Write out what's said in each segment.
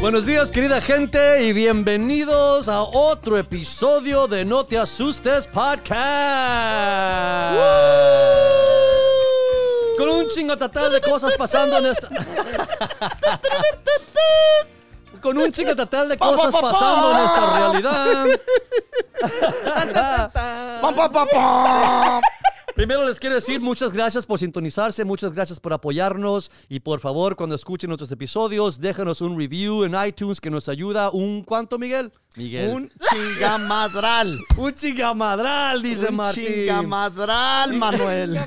Buenos días, querida gente, y bienvenidos a otro episodio de No Te Asustes Podcast. Con un chingotatal de cosas pasando en esta. Con un chingotatal de cosas pasando en esta realidad. Primero les quiero decir muchas gracias por sintonizarse, muchas gracias por apoyarnos y por favor cuando escuchen nuestros episodios déjanos un review en iTunes que nos ayuda un ¿cuánto Miguel? Miguel. Un chingamadral. Un chingamadral, dice Un Martín. chingamadral, Manuel.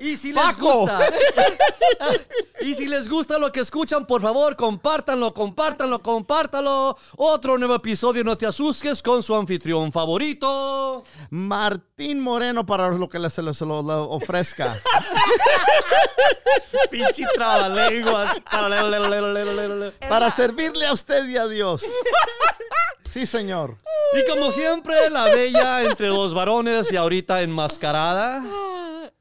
Y si les Paco. gusta. y si les gusta lo que escuchan, por favor, compártanlo, compártanlo, compártanlo. Otro nuevo episodio, no te asustes, con su anfitrión favorito. Martín Moreno para lo que se lo, se lo- lo ofrezca. Pinche trabalenguas. Para servirle a usted y a Dios. Sí, señor. Y como siempre, la bella entre dos varones y ahorita enmascarada.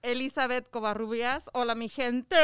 Elizabeth Covarrubias. Hola, mi gente.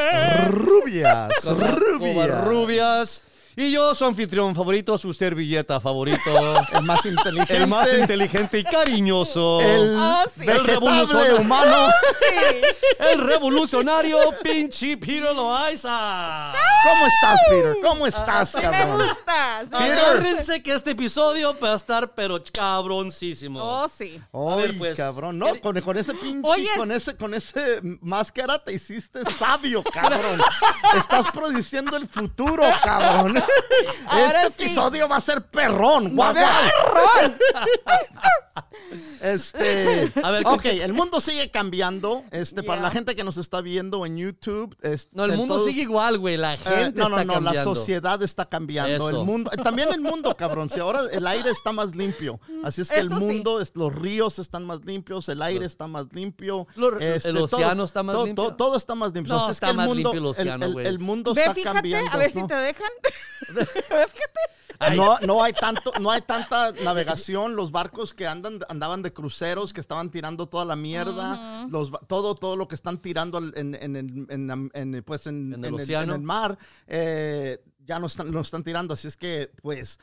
Rubias. Rubias. Rubias. Y yo, su anfitrión favorito, su servilleta favorito. El más inteligente. el más inteligente y cariñoso. El Oh, sí. Revolucionario. humano. Sí. El revolucionario pinche Peter Loaiza. ¿Cómo estás, Peter? ¿Cómo estás, Me cabrón? gusta. sí. Agárrense que este episodio va a estar pero cabroncísimo. Oh, sí. A ver, pues, cabrón. No, con, con ese pinche, Oye. con ese, con ese máscara te hiciste sabio, cabrón. Estás produciendo el futuro, cabrón. Ahora este sí. episodio va a ser perrón. guau, guau. Este, A ver, ok, el mundo sigue cambiando. Este, para Yeah. la gente que nos está viendo en YouTube, este, No, el mundo todos- sigue igual, güey. La eh, gente no, no, está no, la sociedad está cambiando. Eso. El mundo, también el mundo, cabrón. Si ahora el aire está más limpio. Así es que el Eso sí. mundo, es- los ríos están más limpios, el aire está más limpio. Lo- el océano está más todo, limpio. Todo, todo está más limpio. No, Así es está que el más mundo, limpio el océano, el- güey. el mundo Ve, está fíjate, cambiando. a ver si ¿no? te dejan. No, no hay tanto, no hay tanta navegación. Los barcos que andan, andaban de cruceros, que estaban tirando toda la mierda, los, todo, todo lo que están tirando en, pues el mar, eh, ya no están, lo están tirando. Así es que, pues,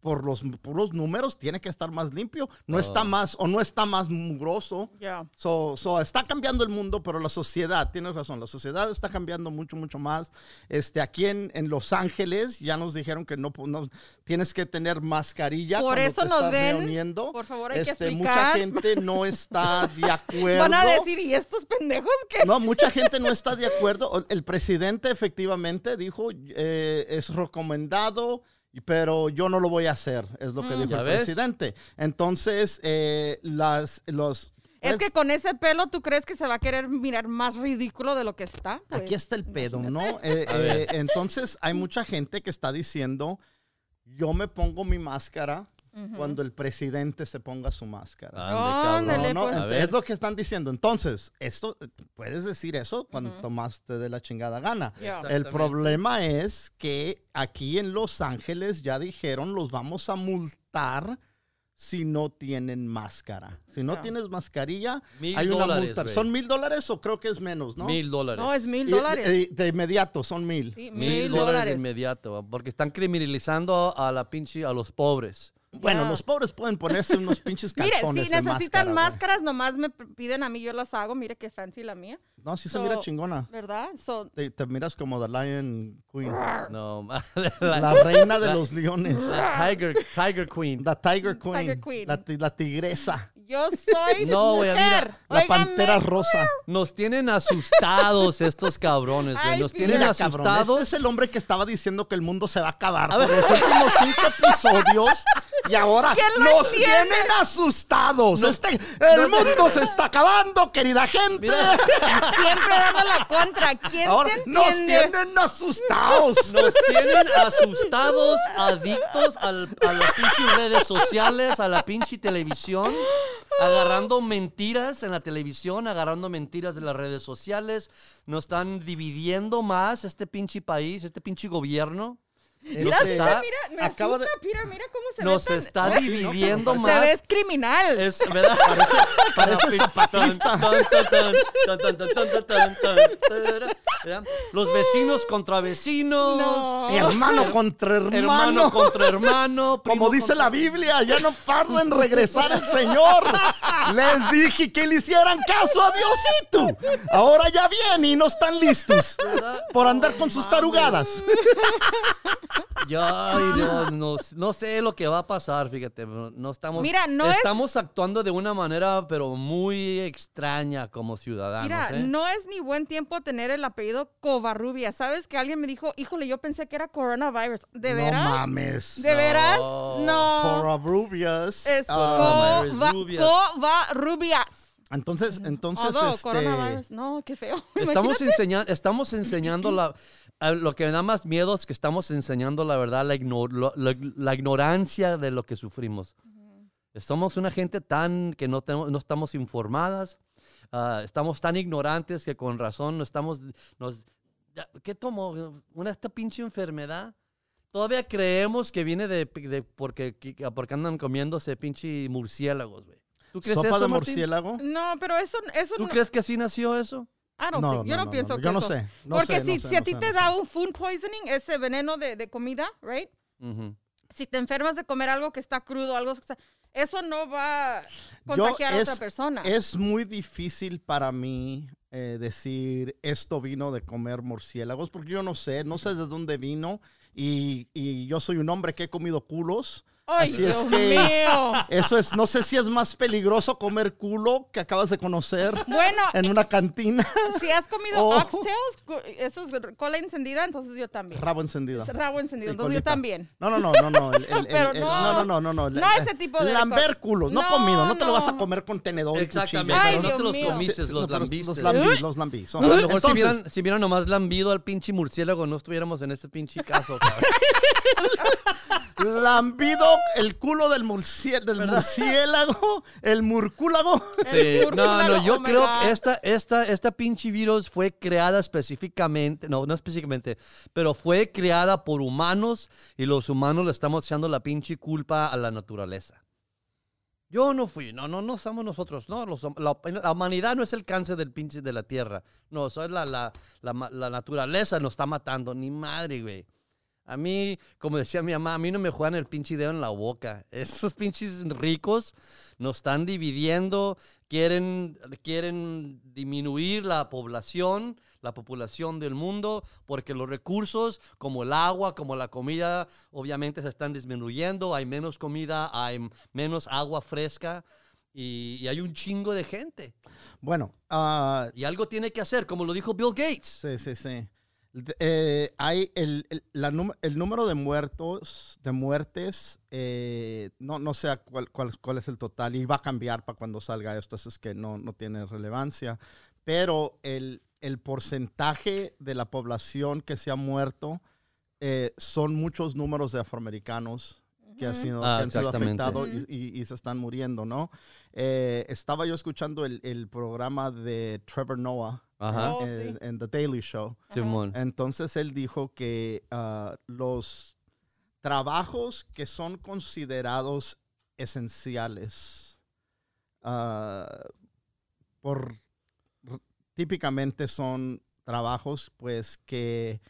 por los puros números, tiene que estar más limpio. No está más, o no está más mugroso. Ya. So, so, está cambiando el mundo, pero la sociedad, tienes razón, la sociedad está cambiando mucho, mucho más. Este, aquí en, en Los Ángeles ya nos dijeron que no, no- tienes que tener mascarilla. Por eso te nos estás ven. reuniendo. Por favor, hay que Este, Mucha explicar. gente no está de acuerdo. Van a decir, ¿y estos pendejos qué? No, mucha gente no está de acuerdo. El presidente efectivamente dijo, eh, es recomendado, pero yo no lo voy a hacer, es lo que dijo ¿Ya el ves? presidente. Entonces, eh, las, los... Es pues, que con ese pelo, ¿tú crees que se va a querer mirar más ridículo de lo que está? Pues, Aquí está el pedo, ¿no? Eh, eh, entonces hay mucha gente que está diciendo, yo me pongo mi máscara cuando el presidente se ponga su máscara. Cabrón. Ándale, No, no, pues. Es- lo que están diciendo. Entonces, esto puedes decir eso cuando tomaste de la chingada gana. El problema es que aquí en Los Ángeles ya dijeron los vamos a multar si no tienen máscara. Si no tienes mascarilla, Mil hay una dólares, multa. ¿Son mil dólares o creo que es menos, no? Mil dólares. No, es mil dólares. y de inmediato son mil. Sí, Mil, mil dólares de dólares. inmediato, porque están criminalizando a la pinche, a los pobres. Bueno, los pobres pueden ponerse unos pinches Mire, calzones si de necesitan máscara, máscaras, nomás me piden a mí, yo las hago. Mire qué fancy la mía, No, sí se mira chingona. ¿verdad? So, Te, te miras como The Lion Queen. No, La, la, reina de los leones. la Tiger, Tiger Queen. La Tiger Queen. Tiger Queen. La, ti- la tigresa. yo soy No, mujer. mira, La pantera rosa. Nos tienen asustados estos cabrones, güey. Ay, Nos tienen Mira, cabrón, asustados. este es el hombre que estaba diciendo que el mundo se va a acabar por los últimos cinco episodios y ahora ¿Quién lo nos entiende? tienen asustados. Este, el mundo se está acabando, querida gente. Siempre dando la contra. ¿Quién ahora te nos tienen asustados. Nos tienen asustados, adictos al- a las pinches redes sociales, a la pinche televisión, agarrando mentiras en la televisión, agarrando mentiras de las redes sociales. Nos están dividiendo más este pinche país, este pinche gobierno. Mira, Este, mira, me acaba asusta, de- Peter, mira cómo se Nos ve. tan- está dividiendo Se más. ves criminal. Es, ¿verdad? parece zapatista. ¿Verdad? Los vecinos contra vecinos. No. hermano contra Hermano hermano. contra hermano. Como dice contra- la Biblia, ya no tarda en regresar el Señor. Les dije que le hicieran caso a Diosito. Ahora ya viene y no están listos ¿Verdad? por andar con sus tarugadas. Yo, ay, Dios, no, no sé lo que va a pasar, fíjate. No estamos, Mira, no es- estamos actuando de una manera, pero muy extraña como ciudadanos. Mira, ¿eh? no es ni buen tiempo tener el apellido Covarrubia. ¿Sabes que alguien me dijo, híjole, yo pensé que era coronavirus? ¿De veras? No mames. ¿De veras? No. No. Covarrubias. Es Ah. Covarrubias. entonces, entonces, Although, este, coronavirus. No, qué feo. Estamos, Imagínate. enseña- estamos enseñando la... Lo que me da más miedo es que estamos enseñando la verdad, la, igno- lo- la- la ignorancia de lo que sufrimos. Somos una gente tan que no, tenemos, no estamos informadas, ah, estamos tan ignorantes que con razón no estamos... Nos, ¿Qué tomo? ¿Una esta pinche enfermedad? Todavía creemos que viene de, de- porque, que- porque andan comiéndose pinche murciélagos, güey. ¿Tú crees sopa eso, de Martín? murciélago. No, pero eso, eso ¿Tú no. crees que así nació eso? I don't No, think- yo no, no, no, pienso no, que yo no eso- sé, no Porque sé, no si, sé, si a no ti sé, te no da sé. un food poisoning, ese veneno de, de comida, right? Ujú. Si te enfermas de comer algo que está crudo, algo que está... Eso no va a Yo- contagiar a otra persona. Es muy difícil para mí eh, decir esto vino de comer murciélagos, porque yo no sé, no sé de dónde vino. Y, y yo soy un hombre que he comido culos. ¡Ay, así es Dios que- mío! Eso es, no sé si es más peligroso comer culo que acabas de conocer Bueno, en una cantina. si has comido Oh. oxtails, eso es cola encendida, entonces yo también. Rabo encendido. Es rabo encendido, Sí, entonces yo colita. también. No, no, no, no, no. el- el- el- Pero el- no. no, no, no, no, no. No ese tipo de Lamber culos, no, No, comido. No te lo vas a comer con tenedor y Exactamente, cuchillo. Ay, pero no te Dios los mío. comiste, Sí, sí, los no, pero lambiste. Los lambí, los lambí. Son- A lo mejor si Entonces, hubieran, si hubieran nomás lambido al pinche murciélago, no estuviéramos en este pinche caso. cabrón. lambido el culo del, murciélago, el murcúlago. Sí, El no, no, yo oh creo God. que esta, esta, esta pinche virus fue creada específicamente, no, no específicamente, pero fue creada por humanos y los humanos le estamos echando la pinche culpa a la naturaleza. Yo no fui, no, no, no somos nosotros, no, los la, la humanidad no es el cáncer del pinche de la tierra, no, soy la, la, la, la naturaleza nos está matando, ni madre, güey. A mí, como decía mi mamá, a mí no me juegan el pinche dedo en la boca. Esos pinches ricos nos están dividiendo, quieren, quieren disminuir la población, la población del mundo, porque los recursos como el agua, como la comida, obviamente se están disminuyendo, hay menos comida, hay menos agua fresca y, y hay un chingo de gente. Bueno, ah, Y algo tiene que hacer, como lo dijo Bill Gates. sí, sí, sí. Eh, hay el, el- la el número de muertos, de muertes, eh, no, no sé cuál, cuál, cuál es el total y va a cambiar para cuando salga esto, eso es que no, no tiene relevancia, pero el, el porcentaje de la población que se ha muerto eh, son muchos números de afroamericanos que, han sido, Ah, que han sido afectados y, y- y se están muriendo, ¿no? Eh, estaba yo escuchando el, el programa de Trevor Noah Ajá. Oh, en, sí. en The Daily Show. Simón. Entonces él dijo que ah, los trabajos que son considerados esenciales ah, por típicamente son trabajos pues que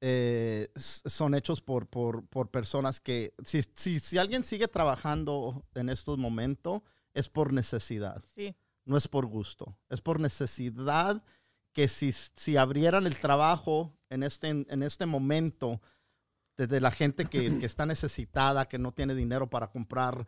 eh, son hechos por, por, por personas que si, si, si alguien sigue trabajando en estos momentos es por necesidad Sí. no es por gusto, es por necesidad que si, si abrieran el trabajo en este, en este momento, desde la gente que, que está necesitada, que no tiene dinero para comprar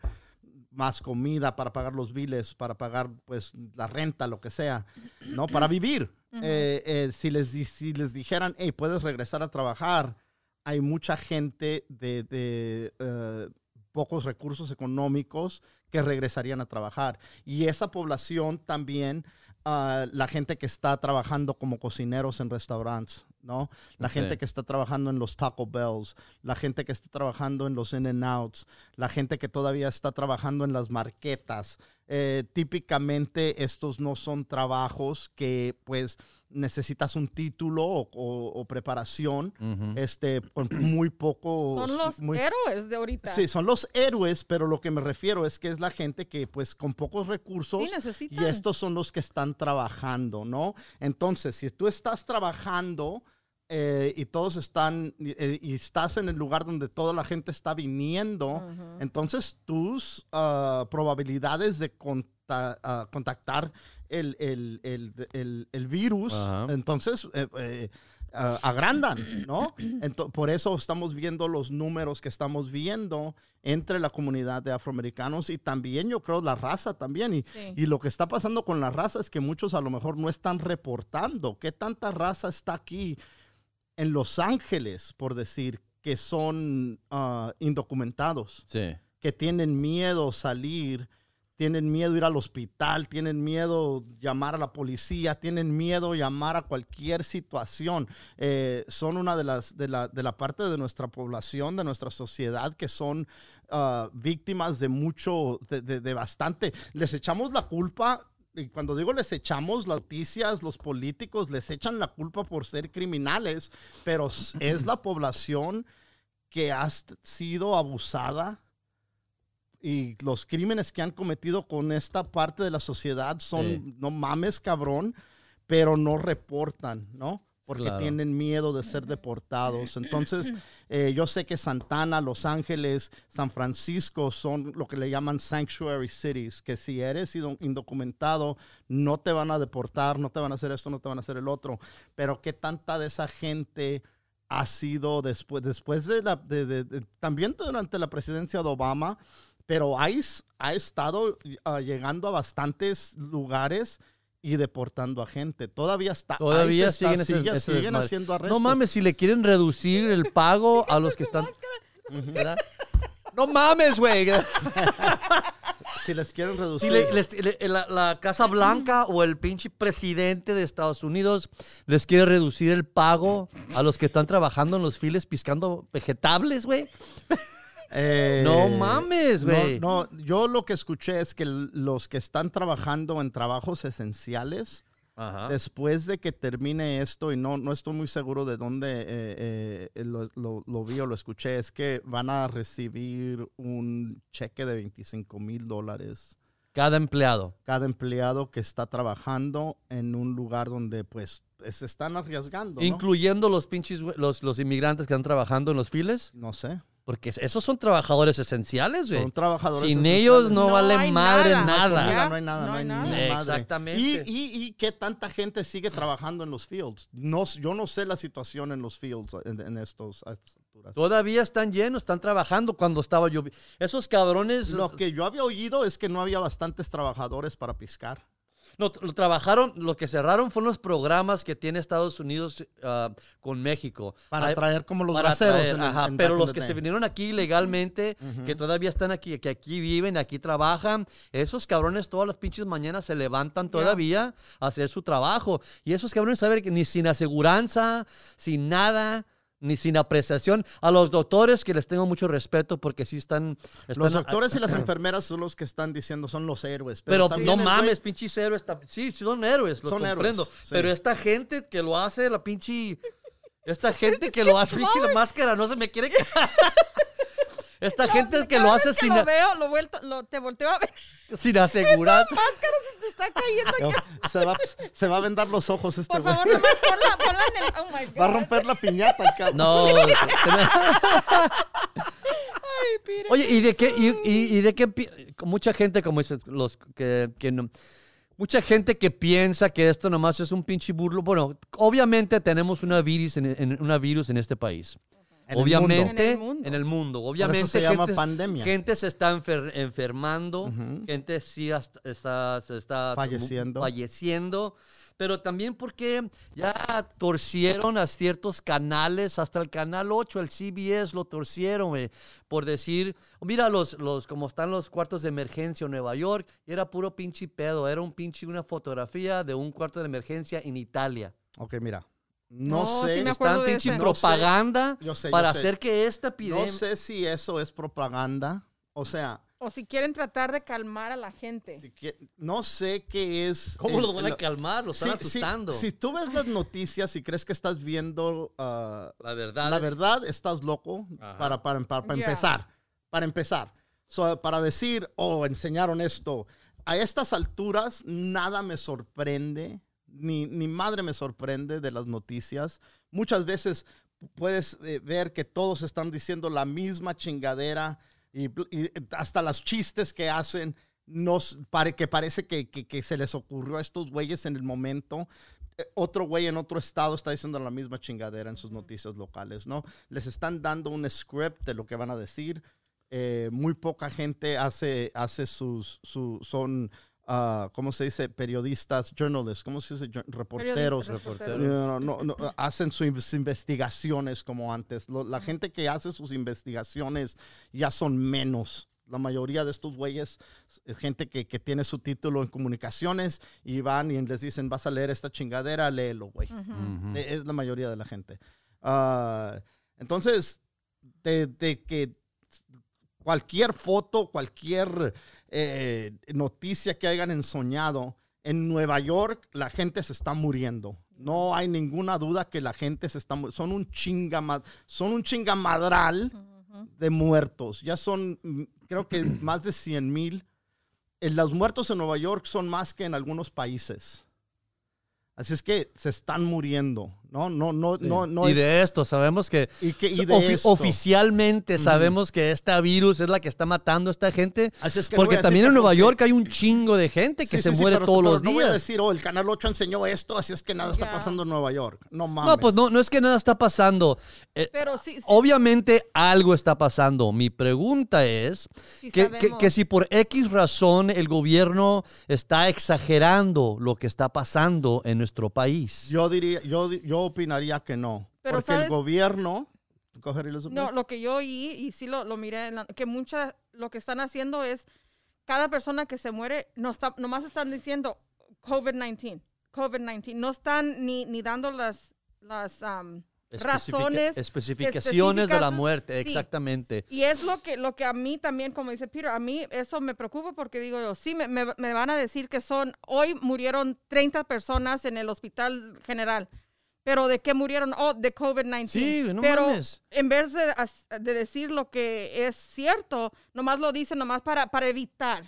más comida, para pagar los biles, para pagar pues la renta, lo que sea, ¿no? Para vivir. Eh, eh, si, les, si les dijeran, hey, puedes regresar a trabajar, hay mucha gente de, de, eh, pocos recursos económicos que regresarían a trabajar. Y esa población también, ah, la gente que está trabajando como cocineros en restaurantes, ¿no? La gente que está trabajando en los Taco Bells, la gente que está trabajando en los In-N-Outs, la gente que todavía está trabajando en las marquetas, Eh, típicamente estos no son trabajos que pues necesitas un título o, o- o preparación, este, con muy poco... Son los muy- héroes de ahorita. Sí, son los héroes, pero lo que me refiero es que es la gente que pues con pocos recursos Sí, y estos son los que están trabajando, ¿no? Entonces, si tú estás trabajando eh, y todos están, y, eh, y estás en el lugar donde toda la gente está viniendo, entonces tus ah, probabilidades de conta- ah, contactar el, el- el- el- el virus, Ajá. entonces eh, eh, ah, agrandan, ¿no? Ento- por eso estamos viendo los números que estamos viendo entre la comunidad de afroamericanos y también yo creo la raza también. Y, Sí. y lo que está pasando con la raza es que muchos a lo mejor no están reportando qué tanta raza está aquí en Los Ángeles, por decir, que son ah, indocumentados, Sí. que tienen miedo salir, tienen miedo ir al hospital, tienen miedo llamar a la policía, tienen miedo llamar a cualquier situación. Eh, son una de las de la, de la parte de nuestra población, de nuestra sociedad, que son ah, víctimas de mucho, de, de- de bastante. Les echamos la culpa. Y cuando digo les echamos las noticias, los políticos les echan la culpa por ser criminales, pero es la población que ha sido abusada y los crímenes que han cometido con esta parte de la sociedad son, Sí. no mames, cabrón, pero no reportan, ¿no? Porque Claro. tienen miedo de ser deportados. Entonces, eh, yo sé que Santana, Los Ángeles, San Francisco son lo que le llaman sanctuary cities, que si eres indocumentado, no te van a deportar, no te van a hacer esto, no te van a hacer el otro. Pero ¿qué tanta de esa gente ha sido después, después de la, de- de- de- también durante la presidencia de Obama, pero ICE ha estado ah, llegando a bastantes lugares y deportando a gente. Todavía está. Todavía ICE está- siguen ese- sigue- ese siguen desmadre. haciendo arrestos. No mames, si le quieren reducir el pago a los que están. ¿verdad? No mames, güey. Si les quieren Si reducir. le- les- le- la, la Casa Blanca o el pinche presidente de Estados Unidos les quiere reducir el pago a los que están trabajando en los files piscando vegetables, güey. Eh, No mames, güey. No, no, yo lo que escuché es que los que están trabajando en trabajos esenciales, Ajá. después de que termine esto, y no, no estoy muy seguro de dónde eh, eh, lo, lo- lo vi o lo escuché, es que van a recibir un cheque de 25 mil dólares Cada empleado. cada empleado que está trabajando en un lugar donde pues se están arriesgando. ¿no? Incluyendo los pinches, los, los inmigrantes que están trabajando en los files. No sé. Porque esos son trabajadores esenciales, güey. Son trabajadores Sin esenciales. ellos no, No vale hay madre nada. nada. comida, Ya, no hay nada, no, hay ni madre. Exactamente. Y, y, y qué tanta gente sigue trabajando en los fields. No, yo no sé la situación en los fields en, en estos a estas alturas. Todavía están llenos, están trabajando cuando estaba yo. Esos cabrones Lo que yo había oído es que no había bastantes trabajadores para piscar. No, lo trabajaron, lo que cerraron fueron los programas que tiene Estados Unidos ah, con México. Para traer como los braceros. traer, en el- ajá, en pero los que se vinieron aquí legalmente, que todavía están aquí, que aquí viven, aquí trabajan, esos cabrones todas las pinches mañanas se levantan todavía a hacer su trabajo. Y esos cabrones saben que ni sin aseguranza, sin nada, ni sin apreciación. A los doctores que les tengo mucho respeto porque sí están... Los doctores y las enfermeras son los que están diciendo son los héroes. Pero no mames, pinches héroes. Sí, sí son héroes, lo Son comprendo. héroes, sí. Pero esta gente que lo hace, la pinche... Esta gente que lo hace, pinche la máscara, no se me quiere Esta gente que lo hace que sin, lo veo, lo vuelto, lo, te volteo a ver. sin asegurar. Máscara se te está cayendo aquí. se, va, se va a vendar los ojos este Por güey. favor, nomás ponla, ponla en el. Oh my God. Va a romper la piñata, cabrón. No. Ay, Peter. Oye, ¿y de qué? Y, y- y de qué? Mucha gente, como dicen los que, que no- Mucha gente que piensa que esto nomás es un pinche burlo. Bueno, obviamente tenemos una virus en, en- una virus en este país. En el obviamente, mundo. en el mundo. Por Obviamente, eso se llama gente, pandemia. gente se está enfer- enfermando, Ujú. gente sí hasta- está, se está Falleciendo. falleciendo, pero también porque ya torcieron a ciertos canales, hasta el canal 8, el CBS lo torcieron, güey, por decir, mira los, los, como están los cuartos de emergencia en Nueva York, y era puro pinche pedo, era un pinche, una fotografía de un cuarto de emergencia en Italia. Ok, mira. No, No, sé. sí me acuerdo Están de pinche ese. No sé. propaganda Yo sé, yo para sé. hacer que esta No epidemia... sé si eso es propaganda. O sea, O si quieren tratar de calmar a la gente. Si quie- no sé qué es. ¿Cómo el- los van a calmar? Los están sí, asustando. si tú ves las noticias y crees que estás viendo ah, La verdad. la es- verdad, estás loco Ajá. para, para, para, para Ya. empezar. Para empezar. So, para decir, oh, enseñaron esto. A estas alturas, nada me sorprende, ni, ni madre me sorprende de las noticias. Muchas veces puedes eh, ver que todos están diciendo la misma chingadera y, y hasta las chistes que hacen. Nos, pare, que parece que, que- que se les ocurrió a estos güeyes en el momento eh, otro güey en otro estado está diciendo la misma chingadera en sus noticias locales, ¿no? Les están dando un script de lo que van a decir. Eh, muy poca gente hace, hace sus, su, son, ah, ¿cómo se dice? Periodistas, journalists, ¿cómo se dice? Reporteros. Reporteros. No, no, no, hacen sus investigaciones como antes. Lo- la gente que hace sus investigaciones ya son menos. La mayoría de estos güeyes es gente que, que tiene su título en comunicaciones y van y les dicen, vas a leer esta chingadera, léelo, güey. Ujú. E- Es la mayoría de la gente. Ah, entonces, de, de que cualquier foto, cualquier eh, noticia que hayan ensoñado, en Nueva York la gente se está muriendo. No hay ninguna duda que la gente se está muriendo. Son un chingama, son un chingamadral de muertos. Ya son, mm, creo que más de 100 mil. Los muertos en Nueva York son más que en algunos países. Así es que se están muriendo, ¿no? No, no, Sí. no, no y es- de esto, sabemos que y que- y de ofi- esto. oficialmente sabemos que esta virus es la que está matando a esta gente. Así es que no porque también en Nueva. York hay un chingo de gente que Sí, se sí, sí, muere pero- todos pero los no voy a días. decir, oh, el Canal 8 enseñó esto, así es que nada está pasando en Nueva York. No mames. no, pues no, no es que nada está pasando. Eh, Pero sí, sí, Obviamente algo está pasando. Mi pregunta es sí que, que- que si por X razón el gobierno está exagerando lo que está pasando en nuestro país. Yo diría, yo, di- yo opinaría que no. Pero, porque ¿sabes? el gobierno... No, lo que yo oí, y sí lo, lo miré, en la- que muchas, lo que están haciendo es, cada persona que se muere, no está, nomás están diciendo COVID-19, COVID-19. No están ni, ni dando las, las Especifica- razones especificaciones de la muerte, sí. exactamente. Y es lo que, lo que a mí también, como dice Peter, a mí eso me preocupa porque digo yo, sí, me, me- me van a decir que son, hoy murieron 30 personas en el hospital general. Pero ¿de qué murieron? Oh, de COVID-19. Sí, no Pero mames. en vez de, decir lo que es cierto, nomás lo dicen nomás para, para evitar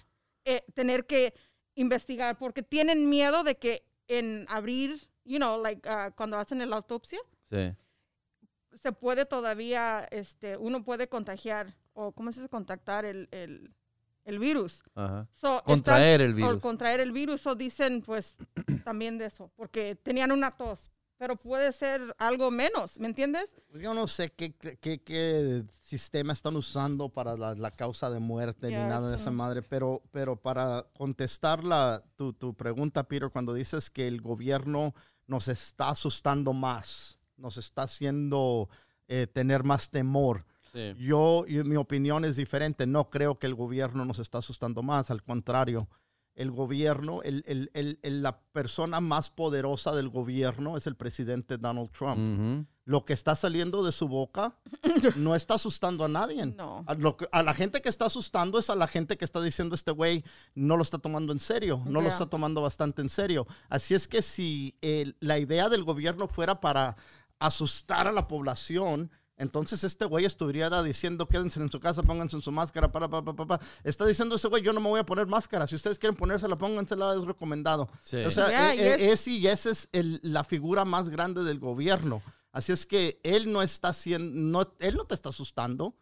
eh, tener que investigar, porque tienen miedo de que en abril, you know, like ah, cuando hacen la autopsia, Sí. se puede todavía, este, uno puede contagiar, o ¿cómo se dice? Contactar el, el, el virus. Ajá. So, están- Contraer el O virus. contraer el virus, o dicen, pues, también de eso, porque tenían una tos, pero puede ser algo menos, ¿me entiendes? Yo no sé qué, qué, qué sistema están usando para la, la causa de muerte ni nada de esa no sé. madre, pero, pero para contestar la, tu, tu pregunta, Peter, cuando dices que el gobierno nos está asustando más, nos está haciendo eh, tener más temor. Sí. Yo, yo- mi opinión es diferente. No creo que el gobierno nos está asustando más. Al contrario, el gobierno, el, el- el- el- la persona más poderosa del gobierno es el presidente Donald Trump. Lo que está saliendo de su boca no está asustando a nadie. No. A, lo que- a la gente que está asustando es a la gente que está diciendo este güey no lo está tomando en serio, no lo está tomando bastante en serio. Así es que si eh, la idea del gobierno fuera para asustar a la población, entonces este güey estuviera diciendo quédense en su casa, pónganse en su máscara, para, para, para, para. Está diciendo ese güey, yo no me voy a poner máscara. Si ustedes quieren ponérsela, póngansela, es recomendado. Sí. O sea, eh, eh, es- ese y esa es el- la figura más grande del gobierno. Así es que él no está haciendo, no, él no te está asustando.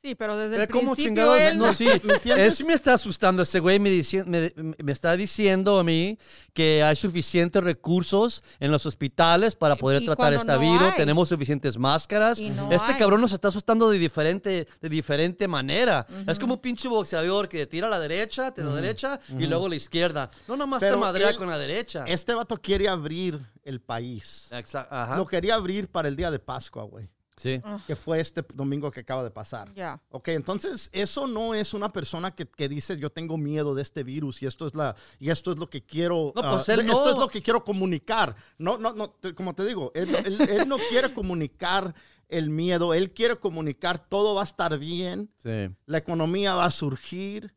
Sí, pero desde Pero el ¿Cómo principio chingados? él No, sí. Él sí me está asustando. Ese güey me, dici- me, me está diciendo a mí que hay suficientes recursos en los hospitales para poder y tratar esta no virus. hay. Tenemos suficientes máscaras. No este hay. cabrón nos está asustando de diferente, de diferente manera. Es como un pinche boxeador que tira a la derecha, te la derecha y luego a la izquierda. No nomás te Pero madrea él- con la derecha. Este vato quiere abrir el país. Exa- ajá. Lo quería abrir para el día de Pascua, güey. Sí. que fue este domingo que acaba de pasar. Ya. Ok, entonces eso no es una persona que, que dice yo tengo miedo de este virus y esto es la y esto es lo que quiero No, pues ah, él esto no. es lo que quiero comunicar. No, no, no, te- como te digo, él, él- él no quiere comunicar el miedo, él quiere comunicar todo va a estar bien, Sí. la economía va a surgir.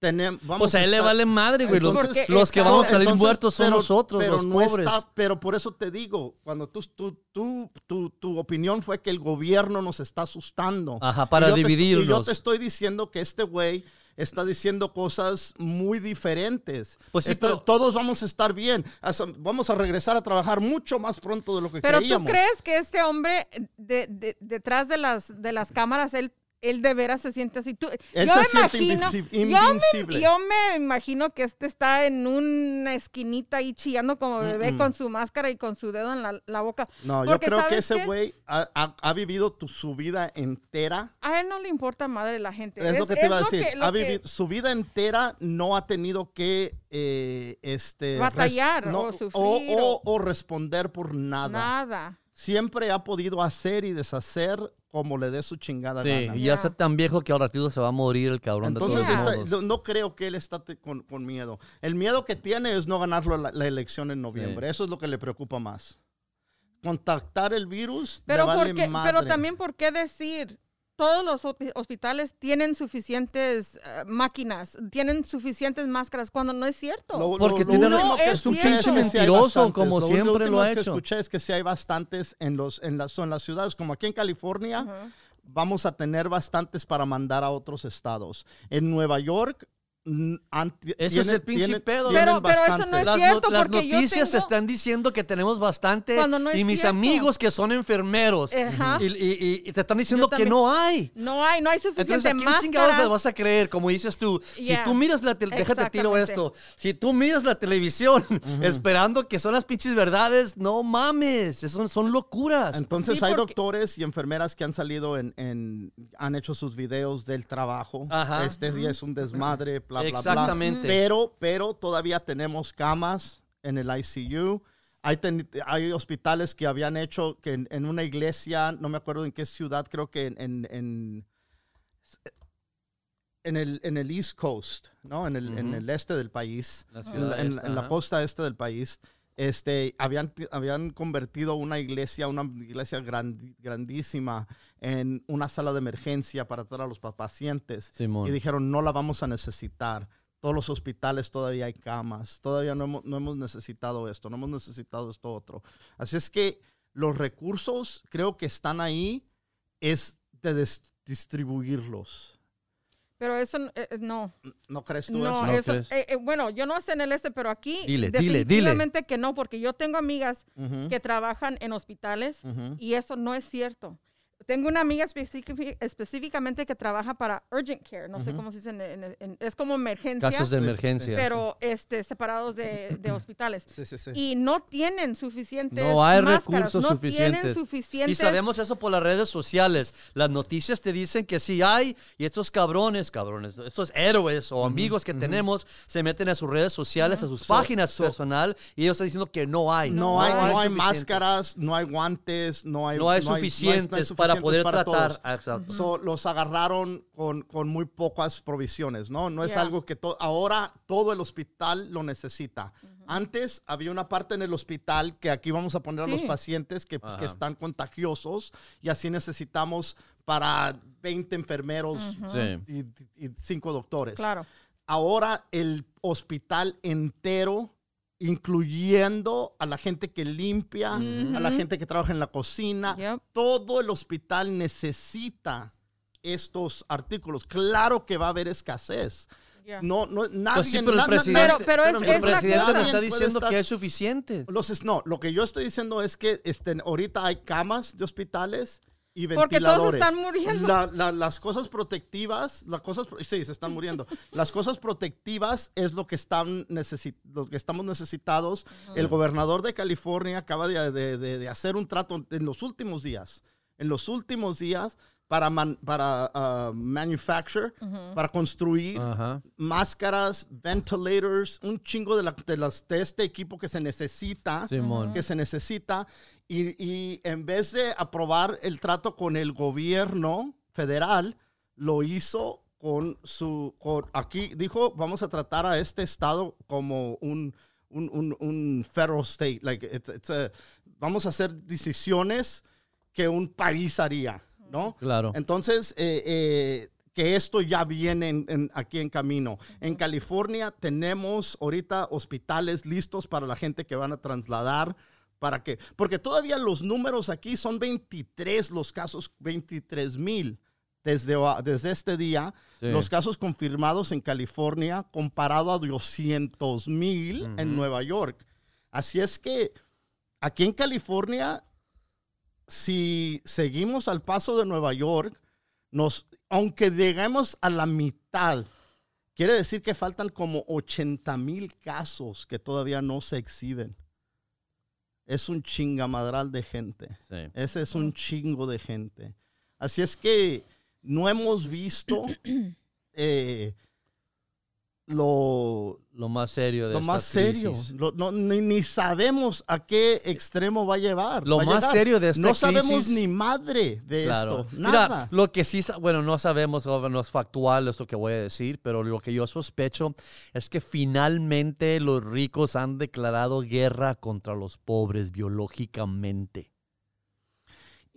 Tenem- vamos Pues a él le vale madre, güey. Los, Entonces- los que vamos a salir entonces, muertos son pero- nosotros, pero los no pobres. está- pero por eso te digo, cuando tú, tú, tú, tú- tu opinión fue que el gobierno nos está asustando. Ajá, para Y yo te- y yo dividirnos. te estoy diciendo que este güey está diciendo cosas muy diferentes. Pues sí, Esto- pero- Todos vamos a estar bien. Vamos a regresar a trabajar mucho más pronto de lo que Pero creíamos. tú crees que este hombre de- de- detrás de las, de las cámaras, él, él de veras se siente así. Tú, Él yo se imagino, yo me, yo me imagino que este está en una esquinita ahí chillando como bebé con su máscara y con su dedo en la, la boca. No, yo creo que ¿sabes ese güey ha, ha- ha vivido tu, su vida entera A él no le importa madre la gente. Es, lo que te iba a decir. que- Ha que- vivido, su vida entera no ha tenido que eh, este, Batallar no, o sufrir o, o responder por nada. Nada. Siempre ha podido hacer y deshacer como le dé su chingada Sí, gana. y ya Ya. está tan viejo que al ratito se va a morir el cabrón Entonces, de todos modos. no- creo que él está con, con miedo. El miedo que tiene es no ganarlo la, la elección en noviembre. Eso es lo que le preocupa más. Contactar el virus. le Pero, vale ¿por qué- madre. pero también, ¿por qué decir? Todos los hospi- hospitales tienen suficientes eh, máquinas, tienen suficientes máscaras, cuando no es cierto. Lo- Porque lo- tiene- lo que es que sí hay mentiroso, como Lo siempre último lo ha que hecho. escuché es que sí hay bastantes en, los, en, las, en las ciudades, como aquí en California, vamos a tener bastantes para mandar a otros estados. En Nueva York, anti- Ese es el pinche tienen- pedo. Pero- pero eso no es las, cierto, no- las porque yo noticias tengo- están diciendo que tenemos bastante Cuando no es y mis cierto. amigos que son enfermeros Ajá. y, y- y te están diciendo que no hay. No hay, no hay Entonces, suficiente ¿a quién máscaras. vas a creer? Como dices tú, si tú miras la déjate tiro esto. Si tú miras la televisión esperando que son las pinches verdades, no mames, eso son locuras. Entonces Sí, hay porque- doctores y enfermeras que han salido en, en- han hecho sus videos del trabajo. Ajá. Este día es un desmadre, bla, bla, bla. Exactamente. Pero, pero todavía tenemos camas en el ICU. Hay, ten- hay hospitales que habían hecho que en, en una iglesia, no me acuerdo en qué ciudad, creo que en, en, en, en el, en el East Coast, ¿no? En el, en Ujú. el este del país, La en, en- en la costa este del país, este, habían, habían convertido una iglesia, una iglesia grandi- grandísima, en una sala de emergencia para tratar a los pa- pacientes. Simón. Y dijeron, no la vamos a necesitar. Todos los hospitales todavía hay camas. Todavía no hemos, no hemos necesitado esto, no hemos necesitado esto otro. Así es que los recursos creo que están ahí, es de distribuirlos. Pero eso eh, no. ¿No crees tú No, eso? ¿No eso, crees? eh, eh, bueno, yo no sé en el este, pero aquí Dile, dile, dile. definitivamente que no, porque yo tengo amigas que trabajan en hospitales y eso no es cierto. Tengo una amiga específic- específicamente que trabaja para Urgent Care, no sé cómo se dice, en- en- en- es como emergencia, Casos de emergencia. pero este, separados de, de hospitales. Sí, sí, sí. Y no tienen suficientes No hay máscaras, recursos no suficientes. tienen Y suficientes. sabemos eso por las redes sociales. Las noticias te dicen que sí hay, y estos cabrones, cabrones, estos héroes o amigos que tenemos se meten a sus redes sociales, a sus So- páginas so- personal, y ellos están diciendo que no hay. No, hay, no hay suficiente. máscaras, no hay guantes, no hay, No hay no hay suficientes para poder para tratar. todos. Exacto. So, los agarraron con, con muy pocas provisiones, ¿no? No es Yeah. algo que to- ahora todo el hospital lo necesita. Antes había una parte en el hospital que aquí vamos a poner a los pacientes que, que están contagiosos y así necesitamos para 20 enfermeros Sí. y, y cinco doctores. Claro. Ahora el hospital entero, incluyendo a la gente que limpia, a la gente que trabaja en la cocina, Yep. todo el hospital necesita estos artículos. Claro que va a haber escasez. Yeah. No, no, nadie, Pues sí, pero el na- na- presidente, Pero- pero es- el es la presidente está diciendo estar- que es suficiente. los es- no, lo que yo estoy diciendo es que este, ahorita hay camas de hospitales y Porque todos ventiladores. están muriendo. La- la- las cosas protectivas, las cosas, sí, se están muriendo. las cosas protectivas es lo que están necesi- lo que estamos necesitados. El gobernador de California acaba de, de- de- de hacer un trato en los últimos días. En los últimos días para, man- para uh, manufacture, para construir Ajá. máscaras, ventilators, un chingo de, la- de las, de este equipo que se necesita, Simón. que se necesita. Y, y en vez de aprobar el trato con el gobierno federal, lo hizo con su, con- aquí dijo, vamos a tratar a este estado como un, un, un, un federal state, like, it's- it's a- vamos a hacer decisiones que un país haría, ¿no? Claro. Entonces, eh, eh, que esto ya viene en- en- aquí en camino. En California tenemos ahorita hospitales listos para la gente que van a trasladar. Para que, porque todavía los números aquí son 23 los casos, 23 mil desde, desde este día. Sí. Los casos confirmados en California comparado a 200 mil en Nueva York. Así es que aquí en California si seguimos al paso de Nueva York, nos, aunque lleguemos a la mitad, quiere decir que faltan como 80 mil casos que todavía no se exhiben. Es un chingamadral de gente. Sí. Ese es un chingo de gente. Así es que no hemos visto eh, lo, Lo más serio de lo esta más serio. crisis. Lo- no, ni, ni sabemos a qué extremo va a llevar. Lo a más llegar. serio de esta No sabemos ni madre de Claro. esto. Mira, Nada. lo que sí, bueno, no sabemos, no es factual esto que voy a decir, pero lo que yo sospecho es que finalmente los ricos han declarado guerra contra los pobres biológicamente.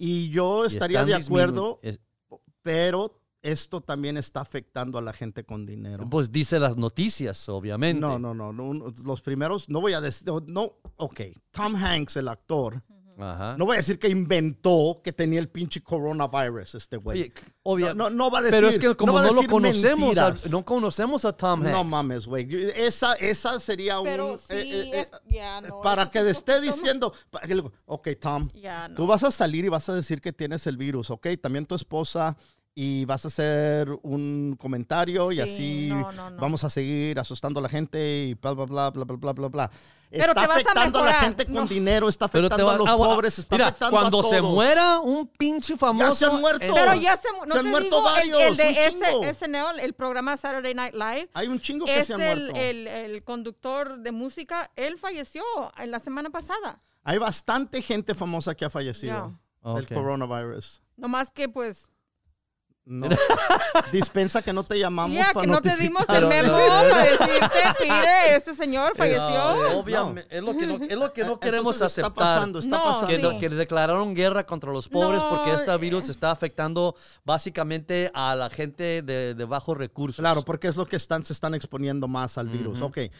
y yo estaría de acuerdo, pero esto también está afectando a la gente con dinero. Pues dice las noticias, obviamente. No, no, no, no, Los primeros, no voy a decir, no, ok. Tom Hanks, el actor, Ajá. no voy a decir que inventó que tenía el pinche coronavirus este güey. Oye, obvia- no, no, no va a decir. pero es que como no, lo conocemos, a, no conocemos a Tom Hanks. No mames, güey. Esa, esa sería Pero un. sí, eh, eh, eh, es- ya no, para que le esté diciendo. Ok, Tom. Ya no. Tú vas a salir y vas a decir que tienes el virus, ¿ok? También tu esposa. Y vas a hacer un comentario y Sí, así no, no, no. vamos a seguir asustando a la gente y bla, bla, bla, bla, bla, bla, bla, bla. Pero está te vas a afectando a, la mejorar, gente con no. dinero, está Pero te afectando va- a los ah, pobres, está mira, afectando a cuando se todos. muera un pinche famoso. se han muerto. eh, Pero ya se, no Se han te muerto digo, el- el, varios, de chingo. ese SNL, el programa Saturday Night Live, Hay un chingo que es se han el, muerto. el, el conductor de música, él falleció en la semana pasada. Hay bastante gente famosa que ha fallecido Ya. del Ok. coronavirus. Nomás que pues, No. Dispensa que no te llamamos ya para que no te dimos el memo para decirte, mire, este señor no, falleció. obviamente, es lo que no, es lo que no Entonces queremos está aceptar. pasando, está No, pasando. que, sí. no- que declararon guerra contra los pobres No, porque este eh. virus está afectando básicamente a la gente de, de bajos recursos. Claro, porque es lo que están, se están exponiendo más al virus. Ok, eh,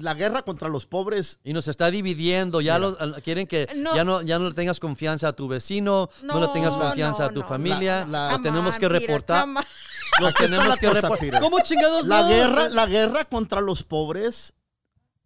la guerra contra los pobres, Y nos está dividiendo. Ya los- quieren que No. ya no ya no le tengas confianza a tu vecino, no, le tengas No, confianza no, a tu no. familia. La- tenemos que Peter, reportar. come on. Los Aquí está tenemos la que cosa, reportar. Peter. ¿Cómo chingados la no? guerra, la guerra contra los pobres,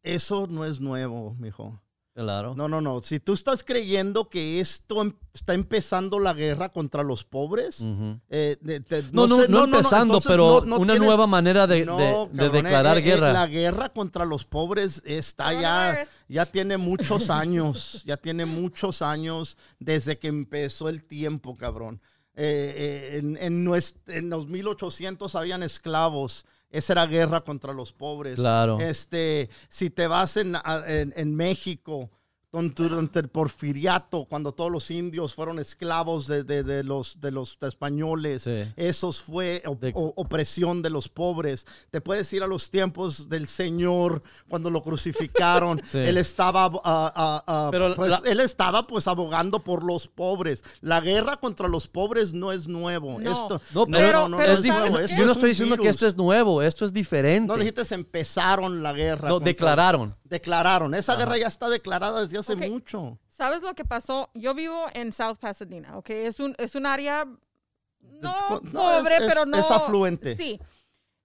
eso no es nuevo, mijo. Claro. No, no, no. Si tú estás creyendo que esto em- está empezando la guerra contra los pobres, Ujú. eh, de- de- No, no, sé- no empezando, entonces pero no- no una tienes- nueva manera de, No, de- de cabrón, declarar eh, eh, guerra. La guerra contra los pobres está ya, ya tiene muchos años, ya tiene muchos años desde que empezó el tiempo, cabrón. Eh, en, en nues- en los 1800 habían esclavos. Esa era guerra contra los pobres. Claro. Este, si te vas en, en, México, durante el porfiriato, cuando todos los indios fueron esclavos de, de- de los, de los españoles, Sí. eso fue op- De- o- opresión de los pobres. Te puedes ir a los tiempos del Señor cuando lo crucificaron. Sí. Él estaba, ah, ah, ah, Pero pues, la- él estaba pues abogando por los pobres. La guerra contra los pobres no es nuevo. No. Esto, No, no, pero, no, no, pero no es nuevo. ¿sabes Esto yo no es estoy diciendo que esto es nuevo, esto es diferente. No dijiste empezaron la guerra. No, contra- declararon. Declararon. Esa guerra ya está declarada desde hace mucho. ¿Sabes lo que pasó? Yo vivo en South Pasadena, ¿ok? Es un, es un área no, No, es- pobre, es- pero no... es afluente. Sí.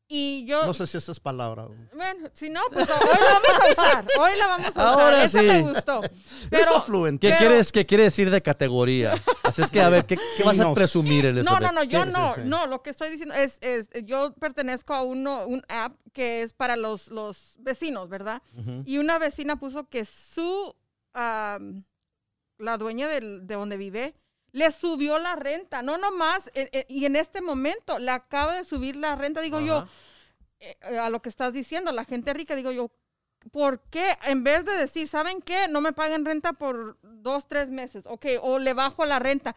Y yo... No sé si esa es palabra. Bueno, si no, pues hoy la vamos a usar. Hoy la vamos a usar. Ahora Esa sí. me gustó. Pero, afluente. ¿Qué, Pero- quieres, ¿Qué quiere decir de categoría? Así es que, a ver, ¿qué, qué vas a presumir, no, Elizabeth? no, no, yo no, sí, sí. no, lo que estoy diciendo es, es yo pertenezco a uno, un app que es para los, los vecinos, ¿verdad? Y una vecina puso que su, la dueña del- de donde vive, le subió la renta, no nomás, eh, eh, y en este momento le acaba de subir la renta, digo yo, Ajá. eh, eh, a lo que estás diciendo, la gente rica, digo yo, ¿por qué en vez de decir, ¿saben qué? No me paguen renta por dos, tres meses, ok, o le bajo la renta,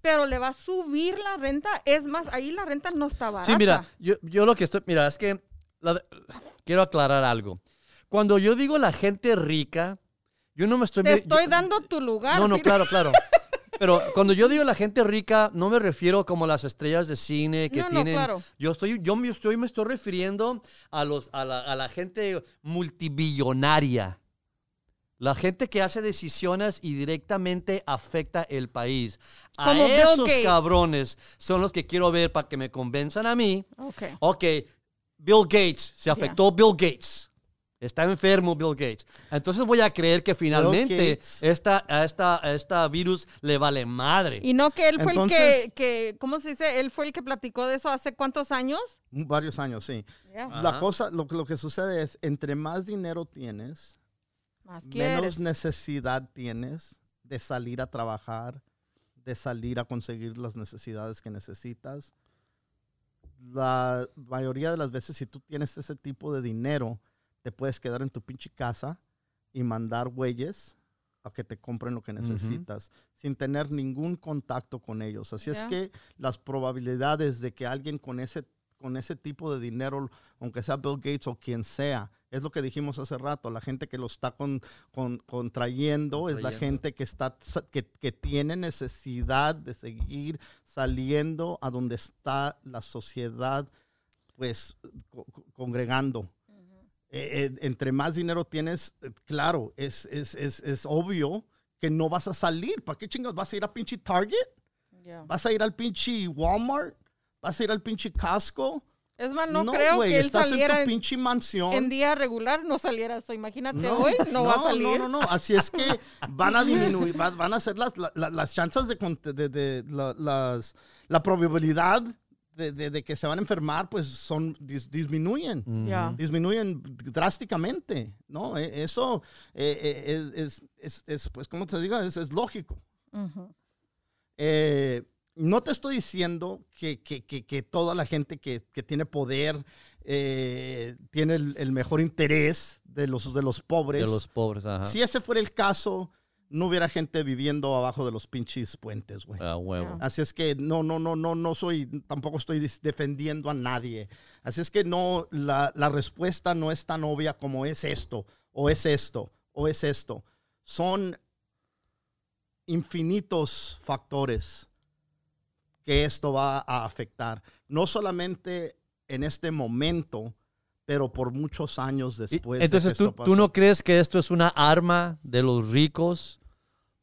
pero le va a subir la renta, es más, ahí la renta no está barata. Sí, mira, yo, yo lo que estoy, mira, es que la- quiero aclarar algo. Cuando yo digo la gente rica, yo no me estoy... Te estoy yo- dando tu lugar. No, no, claro, claro. Pero cuando yo digo la gente rica, no me refiero como las estrellas de cine que No, no, tienen. claro. Yo estoy, yo me estoy, me estoy refiriendo a los, a la, a la gente multibillonaria. La gente que hace decisiones y directamente afecta el país. A Como Bill esos Gates. cabrones son los que quiero ver para que me convenzan a mí. Ok. Ok, Bill Gates, se afectó Bill Gates. Está enfermo Bill Gates. Entonces voy a creer que finalmente esta, a esta, a esta virus le vale madre. Y no que él fue Entonces- el que, que, ¿cómo se dice? Él fue el que platicó de eso hace cuántos años. Varios años, sí. La cosa, lo, que- lo que sucede es, entre más dinero tienes, Más menos necesidad tienes de salir a trabajar, de salir a conseguir las necesidades que necesitas. La mayoría de las veces, si tú tienes ese tipo de dinero, te puedes quedar en tu pinche casa y mandar güeyes a que te compren lo que necesitas sin tener ningún contacto con ellos. Así es que las probabilidades de que alguien con ese con ese tipo de dinero, aunque sea Bill Gates o quien sea, es lo que dijimos hace rato, la gente que lo está con, con- contrayendo, es la gente que, está, que, que tiene necesidad de seguir saliendo a donde está la sociedad, pues, co- co- congregando. Eh, eh, entre más dinero tienes, eh, claro, es, es, es, es obvio que no vas a salir. ¿Para qué chingados? ¿Vas a ir a pinche Target? ¿Vas a ir al pinche Walmart? ¿Vas a ir al pinche Costco? Es más, no, creo güey, que él estás saliera en tu pinche mansión. en día regular, no saliera eso. Imagínate hoy, no, va a salir. No, no, no. Así es que van a disminuir, va- van a ser las, la- la- las chances de, de, de- la, las, la probabilidad de, de- de que se van a enfermar, pues son dis- disminuyen. Disminuyen drásticamente, ¿no? E- Eso eh, eh, es, es, es- es, pues, ¿cómo te digo? Es, es lógico. Eh, no te estoy diciendo que, que- que- que toda la gente que, que tiene poder eh, tiene el, el mejor interés de los, de los pobres. De los pobres, ajá. Si ese fuera el caso, no hubiera gente viviendo abajo de los pinches puentes, güey. A huevo. Así es que no, no, no, no, no soy, tampoco estoy defendiendo a nadie. Así es que no, la, la respuesta no es tan obvia como es esto, o es esto, o es esto. Son infinitos factores que esto va a afectar. No solamente en este momento, pero por muchos años Y- después. de Entonces, que ¿tú, esto ¿tú no crees que esto es una arma de los ricos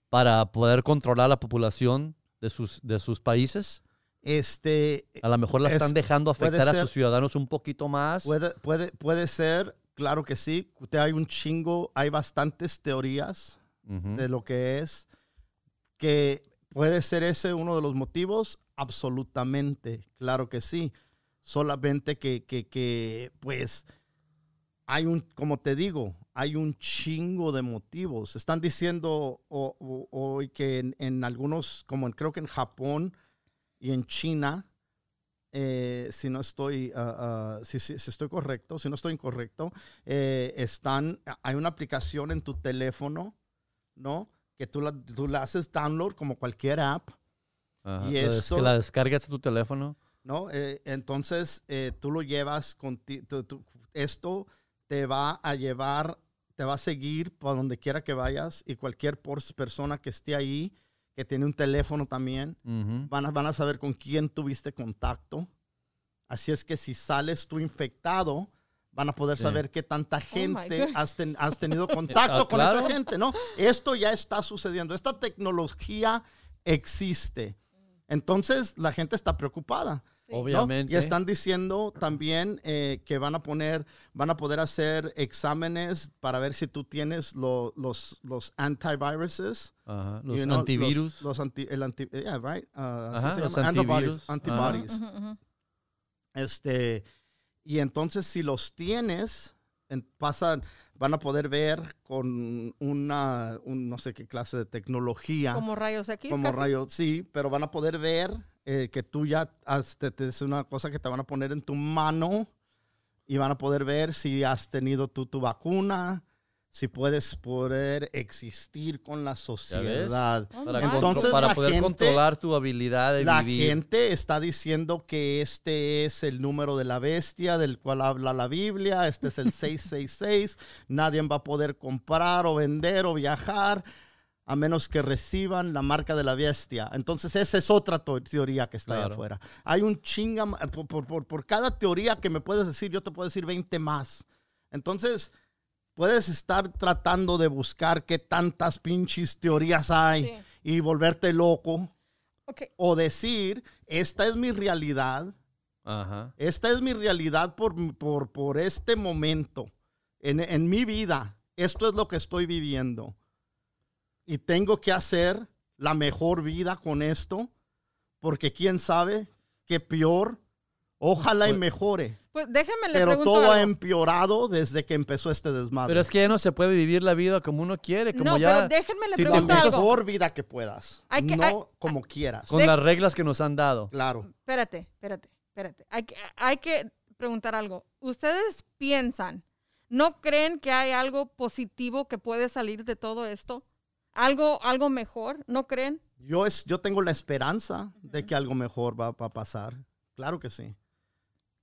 para poder controlar la población de sus, de sus países? Este, A lo mejor la Es- están dejando afectar a ser. sus ciudadanos un poquito más. Puede, puede, puede ser, claro que sí. Hay un chingo, hay bastantes teorías Ujú. de lo que es. Que puede ser ese uno de los motivos, absolutamente, claro que sí. Solamente que, que, que, pues, hay un, como te digo, hay un chingo de motivos. Están diciendo hoy que en, en algunos, como en- creo que en Japón y en China, eh, si no estoy, ah, si, si- si estoy correcto, si no estoy incorrecto, eh, están, hay una aplicación en tu teléfono, ¿no? Que tú la, tú la haces download como cualquier app, Ajá. y esto- que la descargas a tu teléfono. ¿No? Eh, entonces, eh, tú lo llevas contigo, esto te va a llevar, te va a seguir por donde quiera que vayas y cualquier persona que esté ahí, que tiene un teléfono también, van a, van a saber con quién tuviste contacto. Así es que si sales tú infectado, van a poder Sí. saber qué tanta Oh gente has, ten- has tenido contacto Ah, con claro. esa gente, ¿no? Esto ya está sucediendo. Esta tecnología existe. Entonces, la gente está preocupada. ¿No? Obviamente. Y están diciendo también eh, que van a poner, van a poder hacer exámenes para ver si tú tienes lo- los, los antiviruses. Ajá. Los you know, antivirus. Los, los anti, el anti, yeah, right? Uh, así Ajá, se los llama. antivirus. Antibodies. Ajá. Este, y entonces si los tienes, en- pasan, van a poder ver con una, un no sé qué clase de tecnología. Como rayos X. Como casi. rayos, sí, pero van a poder ver eh, que tú ya, has, te- te- es una cosa que te van a poner en tu mano y van a poder ver si has tenido tú tu vacuna, si puedes poder existir con la sociedad. Para, Entonces, para poder gente- controlar tu habilidad de La vivir. gente está diciendo que este es el número de la bestia del cual habla la Biblia, este es el 666, nadie va a poder comprar o vender o viajar a menos que reciban la marca de la bestia. Entonces esa es otra teoría que está allá Claro. afuera. Hay un chinga, por, por- por- por cada teoría que me puedes decir, yo te puedo decir 20 más. Entonces puedes estar tratando de buscar qué tantas pinches teorías hay Sí. y volverte loco o decir, esta es mi realidad, Ajá. esta es mi realidad por, por, por este momento, en, en mi vida, esto es lo que estoy viviendo. Y tengo que hacer la mejor vida con esto, porque quién sabe qué peor, ojalá y Pues- mejore. Pues déjeme le Pero pregunto todo ha empeorado desde que empezó este desmadre. Pero es que ya no se puede vivir la vida como uno quiere, como No, ya pero déjenme le si pregunto la algo. mejor vida que puedas, Hay que- no hay- como quieras. con de- las reglas que nos han dado. Claro. Espérate, espérate, espérate. Hay que, hay que preguntar algo. ¿Ustedes piensan, no creen que hay algo positivo que puede salir de todo esto? ¿Algo, algo mejor? ¿No creen? Yo, es, yo tengo la esperanza de que algo mejor va, va a pasar. Claro que sí.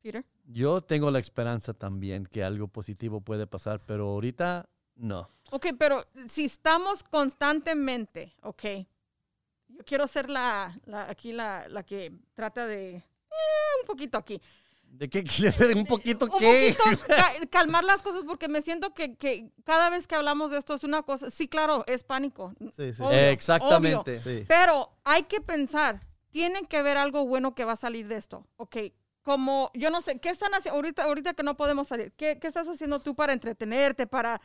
Peter. Yo tengo la esperanza también que algo positivo puede pasar, pero ahorita no. Ok, pero si estamos constantemente, ok. Yo quiero ser la, la- aquí la, la que trata de eh, un poquito aquí. ¿De qué? ¿Un poquito un qué? poquito ca- calmar las cosas porque me siento que, que cada vez que hablamos de esto es una cosa, sí, claro, es pánico. Sí, sí. Obvio, Exactamente. sí. Pero hay que pensar, tiene que haber algo bueno que va a salir de esto. Ok, como, yo no sé, ¿qué están haciendo ahorita, ahorita que no podemos salir? ¿Qué, qué estás haciendo tú para entretenerte, para,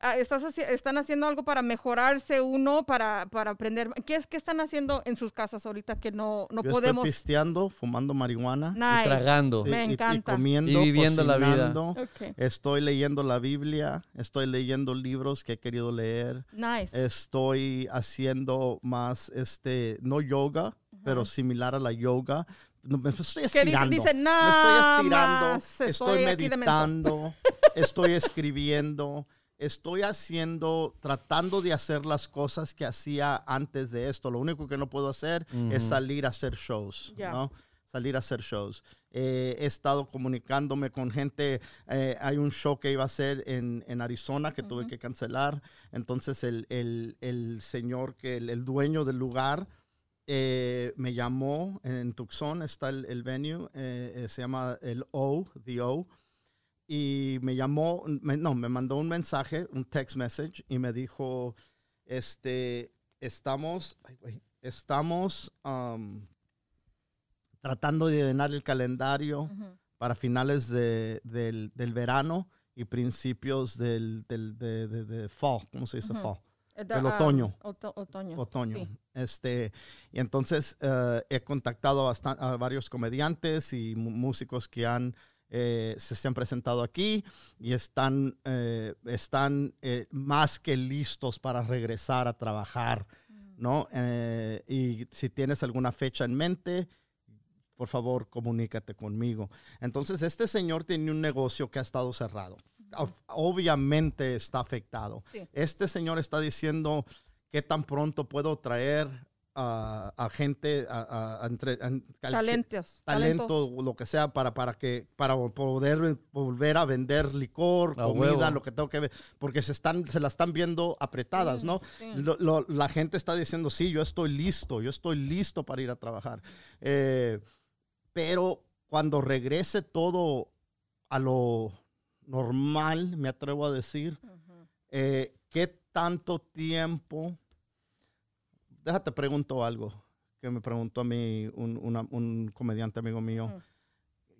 ah, estás haci- están haciendo algo para mejorarse uno, para, para aprender? ¿Qué, es, ¿Qué están haciendo en sus casas ahorita que no, no Yo podemos? estoy pisteando, fumando marihuana. Nice. tragando. sí, Me y- y, encanta. comiendo, Y viviendo la vida. cocinando. Ok, Estoy leyendo la Biblia. Estoy leyendo libros que he querido leer. nice. Estoy haciendo más, este, no yoga, pero similar a la yoga. No, me estoy Que dice, estirando. dice, me nada estoy estirando, más, estoy menso". meditando, estoy escribiendo, estoy haciendo, tratando de hacer las cosas que hacía antes de esto. Lo único que no puedo hacer es Ujú. salir a hacer shows, Ya. ¿no? Salir a hacer shows. Eh, he estado comunicándome con gente. eh, hay un show que iba a hacer en, en Arizona que tuve que cancelar. Entonces el, el- el señor, que el, el dueño del lugar, eh, me llamó en Tucson, está el, el venue, eh, eh, se llama el O, The O, y me llamó, me- no, me mandó un mensaje, un text message, y me dijo, este, estamos, estamos um, tratando de llenar el calendario para finales de- del, del verano y principios del, del de, de- de fall, ¿cómo se dice fall? El ah, otoño. oto- otoño. otoño. sí. Este, y entonces eh, he contactado a, varios comediantes y músicos que han, eh, se, se han presentado aquí y están, eh, están eh, más que listos para regresar a trabajar, ¿no? Eh, y si tienes alguna fecha en mente, por favor, comunícate conmigo. Entonces, este señor tiene un negocio que ha estado cerrado. Ob- Obviamente está afectado. Sí. Este señor está diciendo qué tan pronto puedo traer a, a gente, a, a- a entre- a- Talentos. talento, talentos. lo que sea, para, para, que, para poder volver a vender licor, comida, huevo. lo que tengo que ver, porque se, están, se la están viendo apretadas, Sí, ¿no? sí. Lo- lo- la gente está diciendo, sí, yo estoy listo, yo estoy listo para ir a trabajar. Eh, pero cuando regrese todo a lo normal, me atrevo a decir, eh, ¿qué tanto tiempo? Déjate pregunto algo que me preguntó a mí un, una- un comediante amigo mío.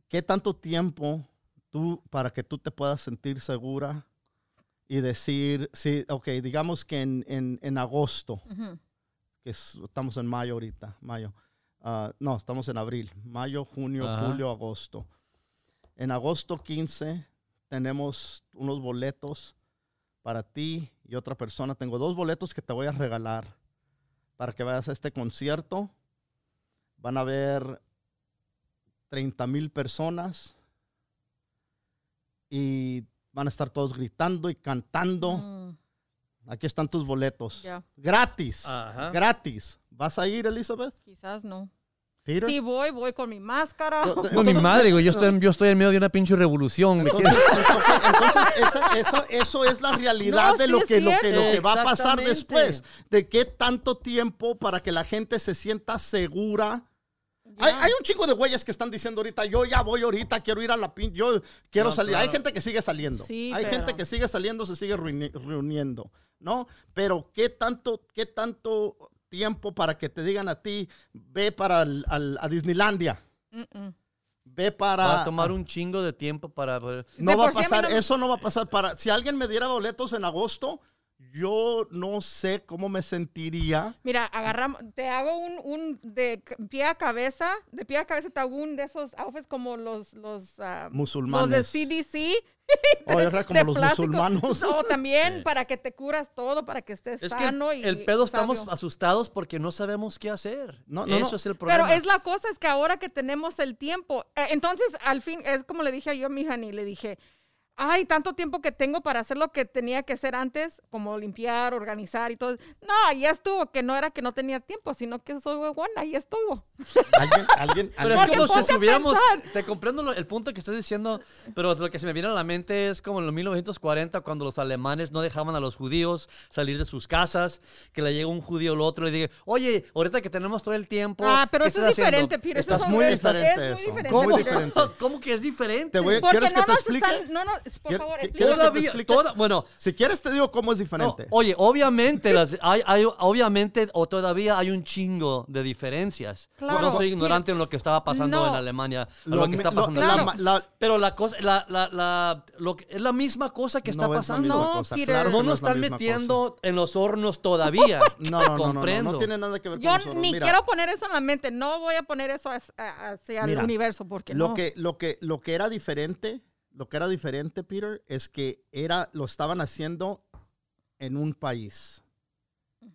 ¿Qué tanto tiempo tú, para que tú te puedas sentir segura y decir, sí, ok, digamos que en, en- en agosto, que es- estamos en mayo ahorita, mayo, ah, no, estamos en abril, mayo, junio, julio, agosto. En agosto 15 tenemos unos boletos para ti y otra persona. Tengo dos boletos que te voy a regalar para que vayas a este concierto. Van a haber 30 mil personas y van a estar todos gritando y cantando. Mm, Aquí están tus boletos. Gratis. Ajá. Gratis. ¿Vas a ir, Elizabeth? quizás no. Peter? Sí, voy, voy con mi máscara. No, mi madre, güey. Yo estoy, yo estoy en medio de una pinche revolución. ¿me Entonces, entonces- entonces esa- esa- eso es la realidad No, de sí lo que, lo que, lo que va a pasar después. De qué tanto tiempo para que la gente se sienta segura. Hay, hay un chico de güeyes que están diciendo ahorita, yo ya voy ahorita, quiero ir a la pin, yo quiero No, salir. claro. Hay gente que sigue saliendo. Sí, hay pero- gente que sigue saliendo, se sigue reuni- reuniendo, ¿no? Pero qué tanto, qué tanto tiempo para que te digan a ti, ve para el- al- a Disneylandia, ve para... Va a tomar un chingo de tiempo para. No De va a sí pasar, no eso no va a pasar para. Si alguien me diera boletos en agosto, yo no sé cómo me sentiría. Mira, agarramos, te hago un, un de pie a cabeza, de pie a cabeza te hago un de esos outfits como los, los, ah, Musulmanes. los de CDC. O yo creo como de los plástico. musulmanos. O también para que te curas todo, para que estés Es que sano y el pedo estamos asustados porque no sabemos qué hacer. No, no, Eso no. es el problema. Pero es la cosa, es que ahora que tenemos el tiempo, eh, entonces al fin, es como le dije yo a mi hija, ni le dije, ay, tanto tiempo que tengo para hacer lo que tenía que hacer antes, como limpiar, organizar y todo. No, ya estuvo, que no era que no tenía tiempo, sino que soy buena, ya estuvo. Alguien, alguien, Pero alguien- es como si estuviéramos, te comprendo lo- el punto que estás diciendo, pero lo que se me viene a la mente es como en los 1940 cuando los alemanes no dejaban a los judíos salir de sus casas, que le llega un judío al otro y le diga, oye, ahorita que tenemos todo el tiempo. Ah, pero ¿qué eso estás es diferente, haciendo? Peter. eso Estás muy es- diferente Es muy diferente. ¿Cómo? ¿Cómo que es diferente? Te voy a- Porque ¿Quieres que no te nos explique? están, no, no, por ¿Quiere- favor, Todavía, toda- bueno, Si quieres te digo cómo es no, diferente. oye, obviamente, las, hay, hay- obviamente, o todavía hay un chingo de diferencias. Claro. No soy ignorante en lo que estaba pasando No. en Alemania, a Lo lo, que está lo- pasando en la la- Pero la cosa, la, la, la, lo que, es la misma cosa que está no es la pasando. misma No, cosa, Peter. claro no no nos es están metiendo en los hornos todavía. cosa. No, no, no, no, no, comprendo. no tiene nada que ver con Yo nosotros. ni Mira, quiero poner eso en la mente. No voy a poner eso hacia Mira, el universo porque lo no. que lo que lo que era diferente lo que era diferente Peter es que era lo estaban haciendo en un país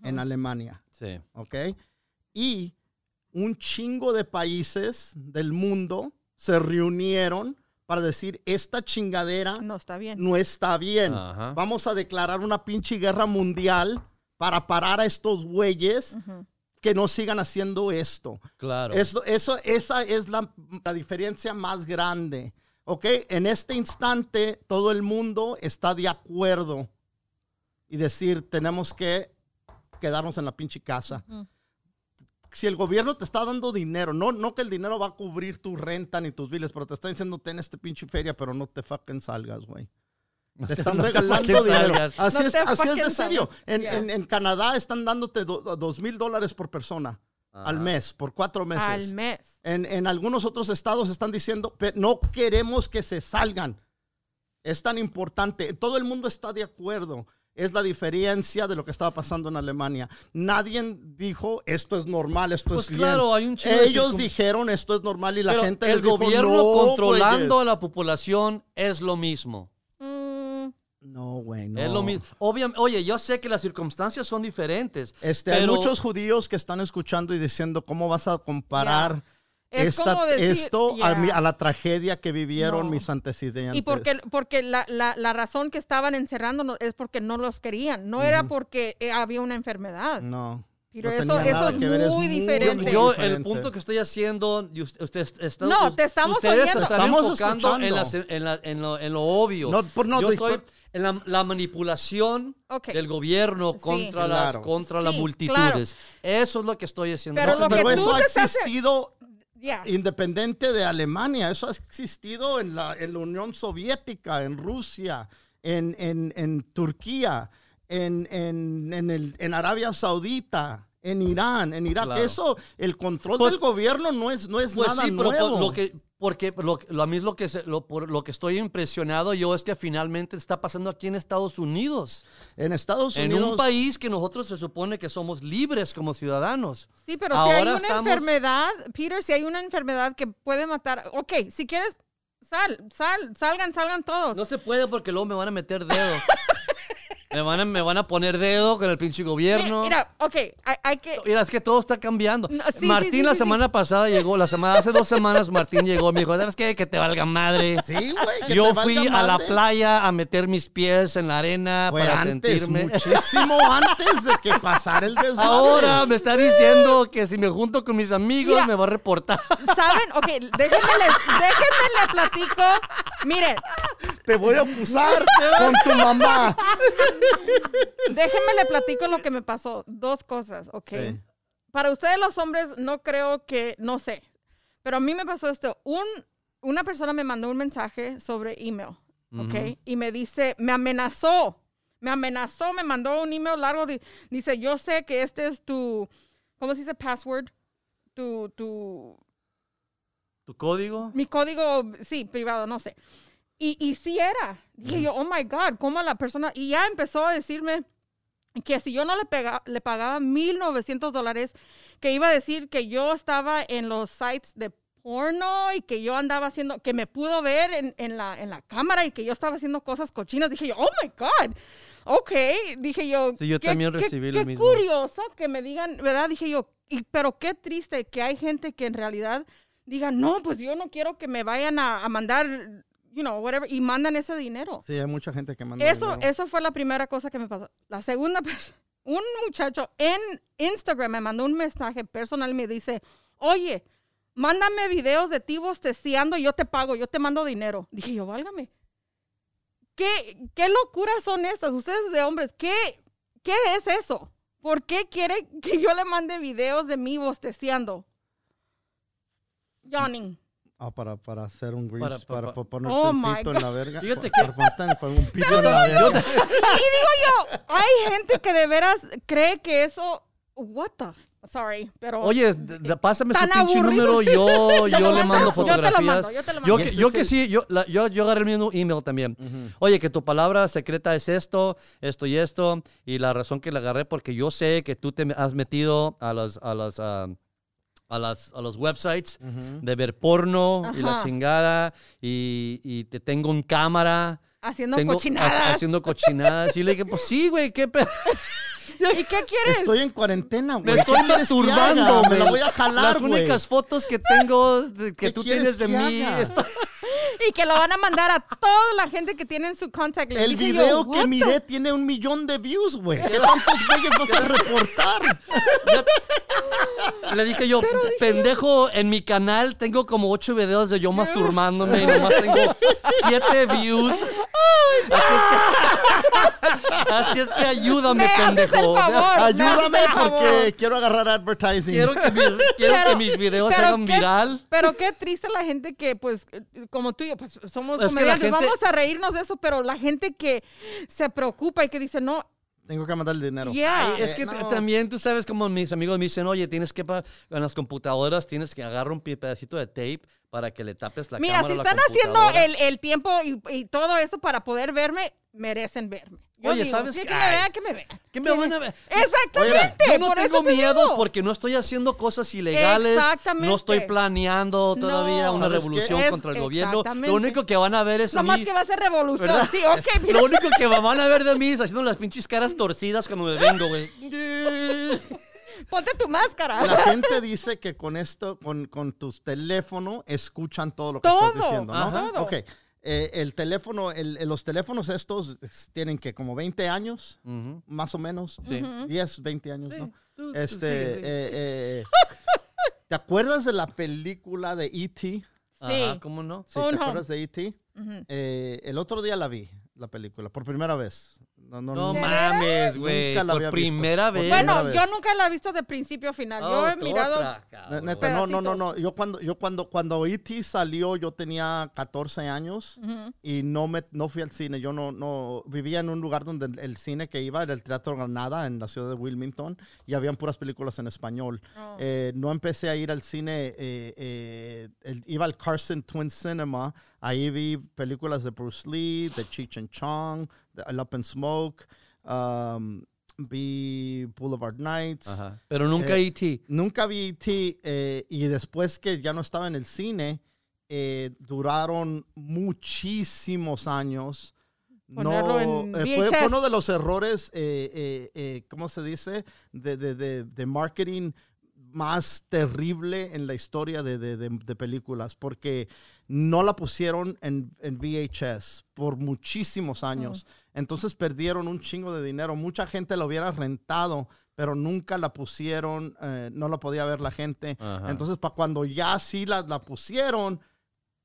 en Alemania Sí. ¿ok? y un chingo de países del mundo se reunieron para decir esta chingadera no está bien. no está bien vamos a declarar una pinche guerra mundial para parar a estos güeyes que no sigan haciendo esto Claro. eso, eso, esa es la, la diferencia más grande. ¿Ok? En este instante, todo el mundo está de acuerdo y decir, tenemos que quedarnos en la pinche casa. Si el gobierno te está dando dinero, no, no que el dinero va a cubrir tu renta ni tus biles, pero te está diciendo, ten este pinche feria, pero no te fucking salgas, güey. Te están No regalando fucking dinero. salgas. Así, No es, te así es de serio. En, Yeah. en- en Canadá están dándote do- dos mil dólares por persona al mes, por cuatro meses. Al mes. En, en algunos otros estados están diciendo, "Pe- no queremos que se salgan. Es tan importante. Todo el mundo está de acuerdo. Es la diferencia de lo que estaba pasando en Alemania. Nadie dijo, esto es normal, esto Pues es claro, bien. hay un de Ellos dijeron, esto es normal y la Pero gente el les dijo, gobierno "No, controlando a güeyes". la población es lo mismo. No, güey, no. Es lo mismo. Obvia- oye, yo sé que las circunstancias son diferentes. Este, Hay muchos judíos que están escuchando y diciendo, ¿cómo vas a comparar Es esta- como decir, esto a, ya. mi- a la tragedia que vivieron No. mis antecedentes? Y porque, porque la, la, la razón que estaban encerrándonos es porque no los querían. No era porque eh, había una enfermedad. No. Pero no eso- eso es que ver, muy muy diferente. Yo, diferente. el punto que estoy haciendo, y usted, usted está- No, te estamos ustedes oyendo. están Estamos enfocando en, las- en la- en lo, en lo obvio. No, por- no, Yo estoy en la, la manipulación Ok. del gobierno Sí. contra, las, Claro. contra las Sí, multitudes. Eso es lo que estoy haciendo. Pero lo Pero eso ha existido Ya. independiente de Alemania. Eso ha existido en la, en la Unión Soviética, en Rusia, en, en- en Turquía, en, en- en el- en Arabia Saudita, en Irán, en Irak. Claro. Eso, el control Pues- del gobierno no es, no es Pues nada sí, pero por nuevo. lo que, porque lo, lo- a mí es lo que, se- lo, por lo que estoy impresionado yo es que finalmente está pasando aquí en Estados Unidos. en Estados En Unidos. un país que nosotros se supone que somos libres como ciudadanos. Sí, pero si hay Ahora una estamos- enfermedad, Peter, si hay una enfermedad que puede matar, ok, si quieres, sal, sal, salgan, salgan todos. No se puede porque luego me van a meter dedo. Me van, a, me van a poner dedo con el pinche gobierno. Mira, ok, hay, hay que... Mira, es que todo está cambiando. No, sí, Martín sí, sí, la sí, sí. semana pasada llegó, la semana, hace dos semanas Martín llegó y me dijo, ¿sabes qué? Que te valga madre. Sí, güey. que Yo te valga fui a la playa a meter mis pies en la arena Fue para antes, sentirme. muchísimo antes de que pasara el desmadre. Ahora me está diciendo que si me junto con mis amigos Mira. me va a reportar. ¿Saben? Ok, déjenme le, déjenme le platico. Miren, Te voy a acusar con tu mamá. Déjenme le platico lo que me pasó. Dos cosas, ok. Sí. Para ustedes los hombres no creo que, no sé, pero a mí me pasó esto. Un, una persona me mandó un mensaje sobre email, ok, y me dice, me amenazó, me amenazó, me mandó un email largo, di- dice, yo sé que este es tu, ¿cómo se dice password? Tu, tu, ¿Tu código? mi código, sí, privado, no sé. Y, y sí era. Dije yo, oh my God, ¿cómo la persona? Y ya empezó a decirme que si yo no le, pega- le pagaba 1.900 dólares, que iba a decir que yo estaba en los sites de porno y que yo andaba haciendo, que me pudo ver en, en la, en la cámara y que yo estaba haciendo cosas cochinas. Dije yo, oh my God. Ok, dije yo. Sí, yo qué- también qué- recibí lo qué mismo. curioso que me digan, ¿verdad? Dije yo, y, pero qué triste que hay gente que en realidad diga, no, pues yo no quiero que me vayan a, a mandar, you know, whatever, y mandan ese dinero. Sí, hay mucha gente que manda Eso, dinero. eso fue la primera cosa que me pasó. La segunda, un muchacho en Instagram me mandó un mensaje personal y me dice, oye, mándame videos de ti bosteciando y yo te pago, yo te mando dinero. Dije yo, válgame. ¿Qué, qué locuras son estas? Ustedes de hombres, ¿qué, ¿qué es eso? ¿Por qué quiere que yo le mande videos de mí bosteciando? Yawning. Ah, para, para hacer un grease, Para- para, para- para ponerte Oh my pito God. en la verga. Fíjate para, para para un pito en la Yo verga. Y digo yo, hay gente que de veras cree que eso, what the, sorry, pero Oye, d- pásame su pinche aburrido. número, yo, yo le mando Yo te lo fotografías. mando, yo te lo Yo mando. que, yo es que sí, yo, la- yo, yo agarré el mismo email también. Oye, que tu palabra secreta es esto, esto y esto. Y la razón que la agarré, porque yo sé que tú te has metido a los, a los, ah, a las, a los websites de ver porno y la chingada. Y, y te tengo un cámara. haciendo tengo, cochinadas. ha- Haciendo cochinadas. Y le dije, pues sí, güey, qué pedo. ¿Y qué quieres? Estoy en cuarentena, güey. Me estoy ¿Qué quieres que masturbando? Me voy a jalar, Las únicas fotos que tengo de- que ¿Qué tú tienes de que mí. haga? está- Y que lo van a mandar a toda la gente que tiene en su contact list. El yo, video "What que the-" miré tiene un millón de views, güey. ¿Qué tantos güeyes vas a reportar? Le dije yo, pendejo, en mi canal tengo como ocho videos de yo masturbándome y nomás tengo siete views. Así es que, así es que ayúdame, Me haces el pendejo. favor. me haces Ayúdame favor. porque quiero agarrar advertising. Quiero que mis, quiero Pero- que mis videos se hagan qué- viral. Pero qué triste la gente que, pues, como tú y yo, pues somos Es comediantes, gente- vamos a reírnos de eso, pero la gente que se preocupa y que dice, no, Tengo que mandar el dinero. Yeah. Ay, es Eh, que no. t- también tú sabes como mis amigos me dicen, oye, tienes que en las computadoras tienes que agarrar un pedacito de tape para que le tapes la mira, cámara si a la están haciendo computadora". el, el tiempo y, y todo eso para poder verme, merecen verme. Yo Oye, digo, ¿sabes sí, qué? que me vean, que me vean. ¿Qué me van a ver? Exactamente. Yo no por eso tengo te miedo digo. porque no estoy haciendo cosas ilegales. Exactamente. No estoy planeando todavía No. una revolución contra el gobierno. Lo único que van a ver es a Nomás mí. que va a ser revolución. ¿verdad? Sí, ok, mira. Lo único que van a ver de mí es haciendo las pinches caras torcidas cuando me vengo, güey. Ponte tu máscara. La gente dice que con esto, con, con tus teléfonos, escuchan todo lo que Todo, estás diciendo, ¿no? ajá. Ok. Eh, el teléfono, el- los teléfonos estos es- tienen que como 20 años, más o menos. Sí. 10, 20 años, Sí, ¿no? tú- tú Este, sigue, sigue. eh, eh, ¿te acuerdas de la película de E.T.? Ajá, Sí. ¿cómo no? Sí, ¿Te acuerdas de E.T.? Eh, el otro día la vi, la película, por primera vez. No, no, No no, mames, güey. Nunca la Por había visto. primera vez. Bueno, vez. yo nunca la he visto de principio a final. yo he mirado. otra. Neta, no, no, no, no. Yo cuando, yo cuando, cuando E.T. salió, yo tenía 14 años y no me, no fui al cine. Yo no, no, vivía en un lugar donde el, el cine que iba era el Teatro Granada en la ciudad de Wilmington y habían puras películas en español. Oh. Eh, no empecé a ir al cine, eh, eh, el- iba al Carson Twin Cinema. Ahí vi películas de Bruce Lee, de Cheech and Chong, El Up and Smoke. um, vi Boulevard Nights. Ajá. Pero nunca Eh, E.T. Nunca vi E.T. eh, y después que ya no estaba en el cine, eh, duraron muchísimos años Ponerlo en eh, fue, fue uno de los errores, eh, eh, eh, ¿cómo se dice? De, de, de, de marketing más terrible en la historia de, de- de- de películas, porque no la pusieron en, en VHS por muchísimos años. Entonces perdieron un chingo de dinero. Mucha gente la hubiera rentado, pero nunca la pusieron, eh, no la podía ver la gente. Ajá. Entonces, para cuando ya sí la, la pusieron,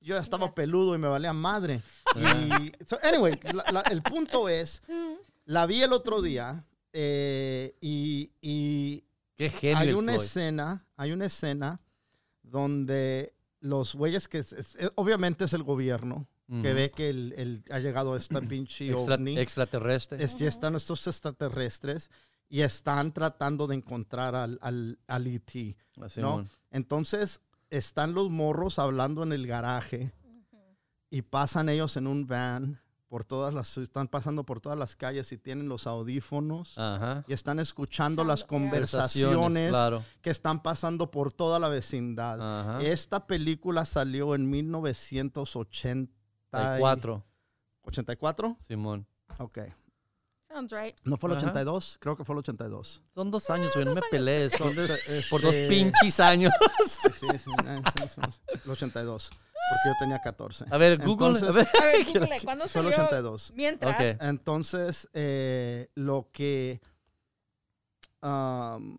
yo ya estaba peludo y me valía madre. Y, so, anyway, la- la- el punto es, la vi el otro día eh, y, y Qué genio. hay una escena, hay una escena donde los güeyes que, es- obviamente es el gobierno, que ve que el, el- ha llegado esta pinche Extra- ovni extraterrestre. es- ya están estos extraterrestres y están tratando de encontrar al, al, al ET, Así, ¿no? mon. Entonces están los morros hablando en el garaje y pasan ellos en un van por todas las, están pasando por todas las calles y tienen los audífonos Ajá. y están escuchando las Conversaciones, conversaciones Claro. que están pasando por toda la vecindad. Ajá. Esta película salió en 1980. Y- 4, ¿84? Simón. Ok. Sounds right. ¿No fue el Ajá. 82? Creo que fue el 82. Son dos años, güey. No me pelees. son Este, por dos pinches años. Sí, sí, sí, sí, sí, sí, el 82. Porque yo tenía 14. A ver, Google. Entonces, a ver. A ver, Google, ¿cuándo Fue el salió? 82. Mientras. Ok. Entonces, eh, lo que... um,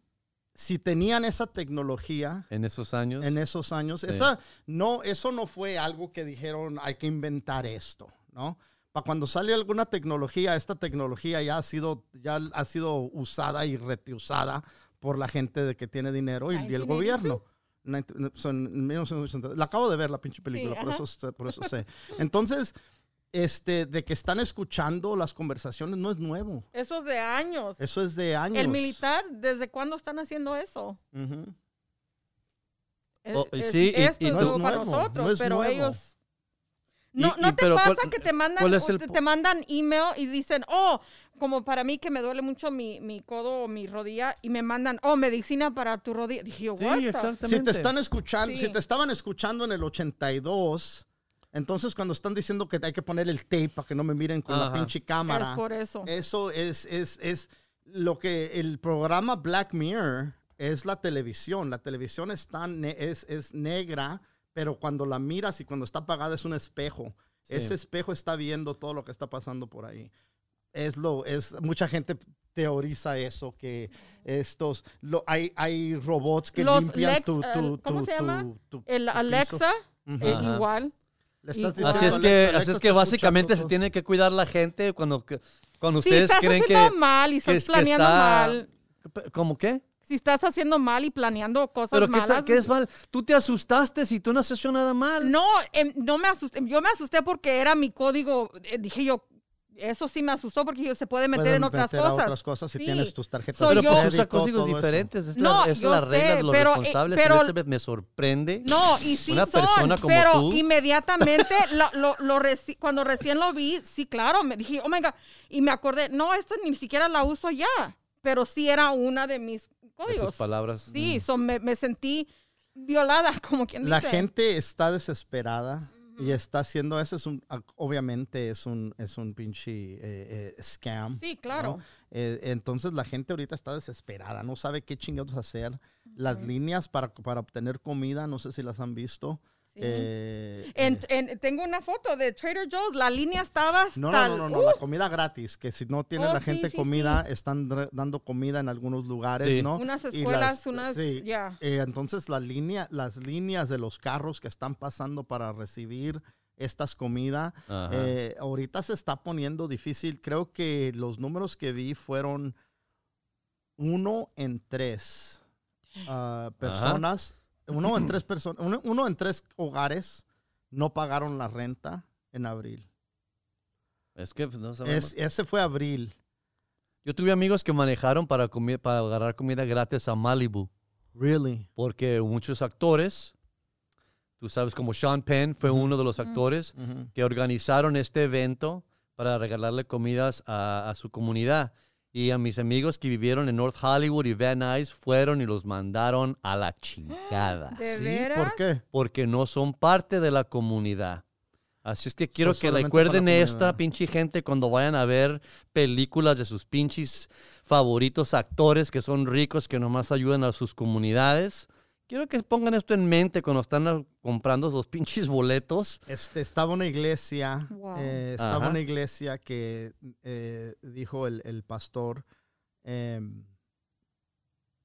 si tenían esa tecnología En esos años. en esos años, Sí. esa, no, eso no fue algo que dijeron hay que inventar esto, ¿no? Para cuando sale alguna tecnología, esta tecnología ya ha sido, ya ha sido usada y reusada por la gente de que tiene dinero y, y el 1982. gobierno. Ninet- son- en 1980. La acabo de ver la pinche película, por, ajá. eso, por eso sé. Entonces, este, de que están escuchando las conversaciones no es nuevo. Eso es de años. Eso es de años. El militar, ¿desde cuándo están haciendo eso? Es- Oh, es- sí, y- esto y es nuevo para No es nuevo, nosotros, no es pero nuevo. ellos... Y- No, y- ¿no te pero pasa ¿cuál- que te mandan, cuál es el te, mandan email y dicen, oh, como para mí que me duele mucho mi, mi codo o mi rodilla y me mandan, oh, medicina para tu rodilla? Dije Sí, exactamente. Si te están escuchando, Sí. si te estaban escuchando en el 82, entonces cuando están diciendo que hay que poner el tape para que no me miren con la Ajá. pinche Es cámara, por eso. eso es, es, es lo que el programa Black Mirror es la televisión. La televisión está ne- es, es negra, pero cuando la miras y cuando está apagada es un espejo. Sí. Ese espejo está viendo todo lo que está pasando por ahí. Es lo, es, mucha gente teoriza eso, que estos, lo, hay, hay robots que Los limpian Lex- tu, el- tu, ¿cómo tu- se llama? tu- tu- El tu Alexa, eh, igual. Le estás Igual. Así es que, Alexa, así es Alexa que está básicamente se tiene que cuidar la gente cuando, que- cuando Si ustedes estás creen haciendo que, mal y que estás es- que planeando está- mal, ¿Cómo qué? si estás haciendo mal y planeando cosas ¿Pero qué, está- malas. qué es mal? Tú te asustaste si tú no has hecho nada mal. No, em, no me asusté. Yo me asusté porque era mi código. eh, dije yo, eso sí me asustó porque yo- se puede meter Pueden en otras meter a cosas. otras cosas si Sí. tienes tus tarjetas So, de Pero yo- pues crédito, códigos todo eso. diferentes. Es No, la, es yo la regla sé, de los pero, eh, responsables. pero- Elizabeth, me sorprende. No, y sí Una son, persona como pero tú. inmediatamente lo, lo- lo reci- cuando recién lo vi, sí, claro, me dije, oh my God, y me acordé, no, esta ni siquiera la uso ya, pero sí era una de mis de tus códigos. palabras. Sí, Mm. so me, me sentí violada, como quien La dice. gente está desesperada y está haciendo, ese es un, obviamente es un, es un pinche eh, eh, scam. Sí, claro. ¿no? Eh, entonces la gente ahorita está desesperada, no sabe qué chingados hacer. Las líneas para, para obtener comida, no sé si las han visto. Sí. Eh, En- eh, en- tengo una foto de Trader Joe's, la línea estaba hasta... no, no, no, no, no, la comida gratis, que si no tiene Oh, la gente sí, comida, están dando comida en algunos lugares, Sí. ¿no? Unas escuelas, las- unas... Eh, entonces la línea, las líneas de los carros que están pasando para recibir estas comidas, eh, ahorita se está poniendo difícil. Creo que los números que vi fueron uno en tres ah, personas, uno en tres personas, uno, uno en tres hogares no pagaron la renta en abril. Es que pues, no sabemos. Es- ese fue abril. Yo tuve amigos que manejaron para, comi- para agarrar comida gratis a Malibu. Really. Porque muchos actores, tú sabes, como Sean Penn fue uno de los actores que organizaron este evento para regalarle comidas a, a su comunidad. Y a mis amigos que vivieron en North Hollywood y Van Nuys fueron y los mandaron a la chingada. ¿De Sí, veras? ¿Por qué? Porque no son parte de la comunidad. Así es que quiero So, que recuerden esta pinche gente cuando vayan a ver películas de sus pinches favoritos actores que son ricos, que nomás ayudan a sus comunidades. Quiero que pongan esto en mente cuando están comprando esos pinches boletos. Este, estaba una iglesia, Wow. eh, estaba Ajá. una iglesia que eh, dijo el, el pastor, em,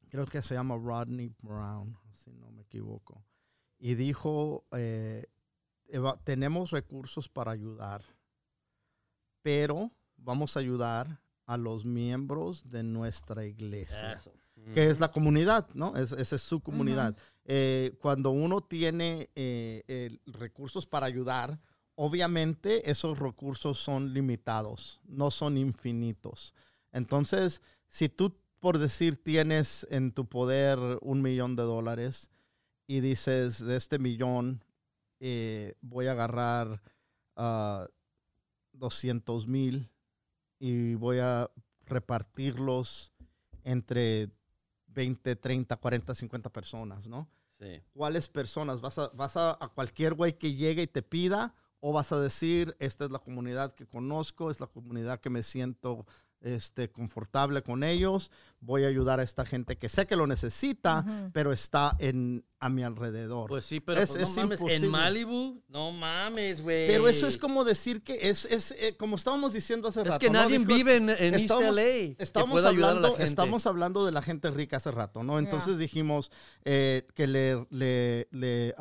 creo que se llama Rodney Brown, si no me equivoco, y dijo, eh, eva- tenemos recursos para ayudar, pero vamos a ayudar a los miembros de nuestra iglesia que es la comunidad, ¿no? Es, esa es su comunidad. Eh, cuando uno tiene eh, recursos para ayudar, obviamente esos recursos son limitados, no son infinitos. Entonces, si tú, por decir, tienes en tu poder un millón de dólares y dices, de este millón eh, voy a agarrar ah, 200 mil y voy a repartirlos entre 20, 30, 40, 50 personas, ¿no? Sí. ¿Cuáles personas? ¿Vas a, vas a, a cualquier güey que llegue y te pida? ¿O vas a decir, esta es la comunidad que conozco, es la comunidad que me siento este, confortable con ellos, voy a ayudar a esta gente que sé que lo necesita, pero está en, a mi alrededor? Pues sí, pero Es- pues, no es mames, imposible. en Malibu, no mames, güey. pero eso es como decir que es, es eh, como estábamos diciendo hace Es rato. que ¿no? nadie Dijo- vive en, en East estábamos- LA que Estamos pueda ayudar a la hablando, gente. estamos hablando de la gente rica hace rato, ¿no? Entonces dijimos eh, que le, le- le,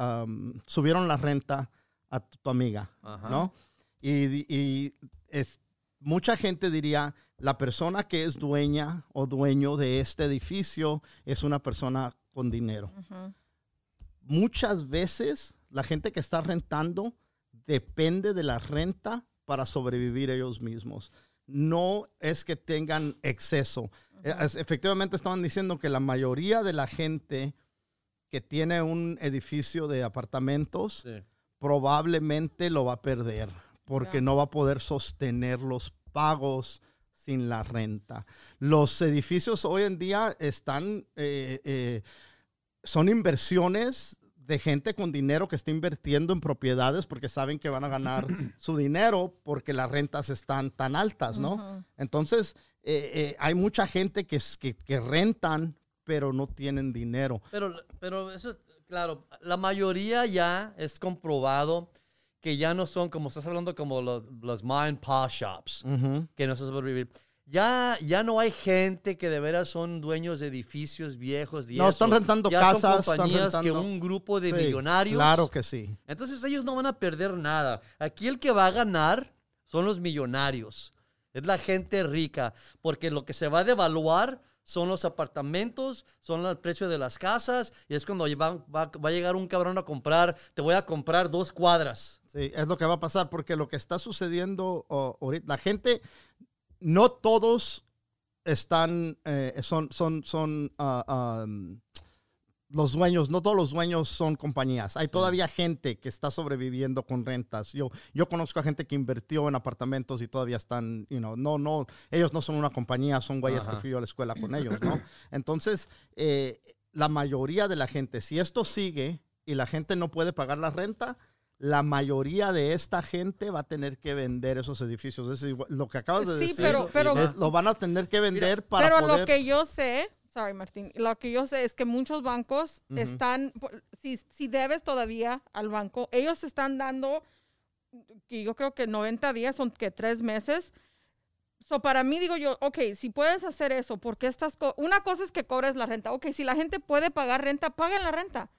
subieron la renta a tu, tu amiga, Ajá. ¿no? Y, y es, mucha gente diría, la persona que es dueña o dueño de este edificio es una persona con dinero. Muchas veces la gente que está rentando depende de la renta para sobrevivir ellos mismos. No es que tengan exceso. Es- Efectivamente estaban diciendo que la mayoría de la gente que tiene un edificio de apartamentos Sí. probablemente lo va a perder porque no va a poder sostener los pagos sin la renta. Los edificios hoy en día están, eh, eh, son inversiones de gente con dinero que está invirtiendo en propiedades porque saben que van a ganar su dinero porque las rentas están tan altas, ¿no? Entonces, eh, hay mucha gente que, que, que rentan, pero no tienen dinero. Pero, pero eso, claro, la mayoría ya es comprobado que ya no son, como estás hablando, como los, los mind paw shops, Ujú. que no se sobrevivir. Ya, ya no hay gente que de veras son dueños de edificios viejos. No, eso. están rentando ya casas, Son están compañías que rentando- un grupo de Sí, millonarios. Claro que sí. Entonces ellos no van a perder nada. Aquí el que va a ganar son los millonarios. Es la gente rica. Porque lo que se va a devaluar son los apartamentos, son el precio de las casas. Y es cuando va, va- va a llegar un cabrón a comprar, te voy a comprar dos cuadras. Sí, es lo que va a pasar porque lo que está sucediendo ahorita, la gente, no todos están, eh, son, son, son ah, um, los dueños, no todos los dueños son compañías. Hay todavía gente que está sobreviviendo con rentas. Yo, yo conozco a gente que invirtió en apartamentos y todavía están, you know, no, no, ellos no son una compañía, son güeyes que fui yo a la escuela con ellos, ¿no? Entonces, eh, la mayoría de la gente, si esto sigue y la gente no puede pagar la renta, la mayoría de esta gente va a tener que vender esos edificios. Es igual- lo que acabas de Sí, decir. pero- pero- es- lo van a tener que vender para Pero poder... lo que yo sé, sorry Martín, lo que yo sé es que muchos bancos Ujú. están, por- si, si debes todavía al banco, ellos están dando, que yo creo que 90 días, son que tres meses. So, para mí digo yo, ok, si puedes hacer eso, porque estas co- una cosa es que cobres la renta. Ok, si la gente puede pagar renta, paguen la renta.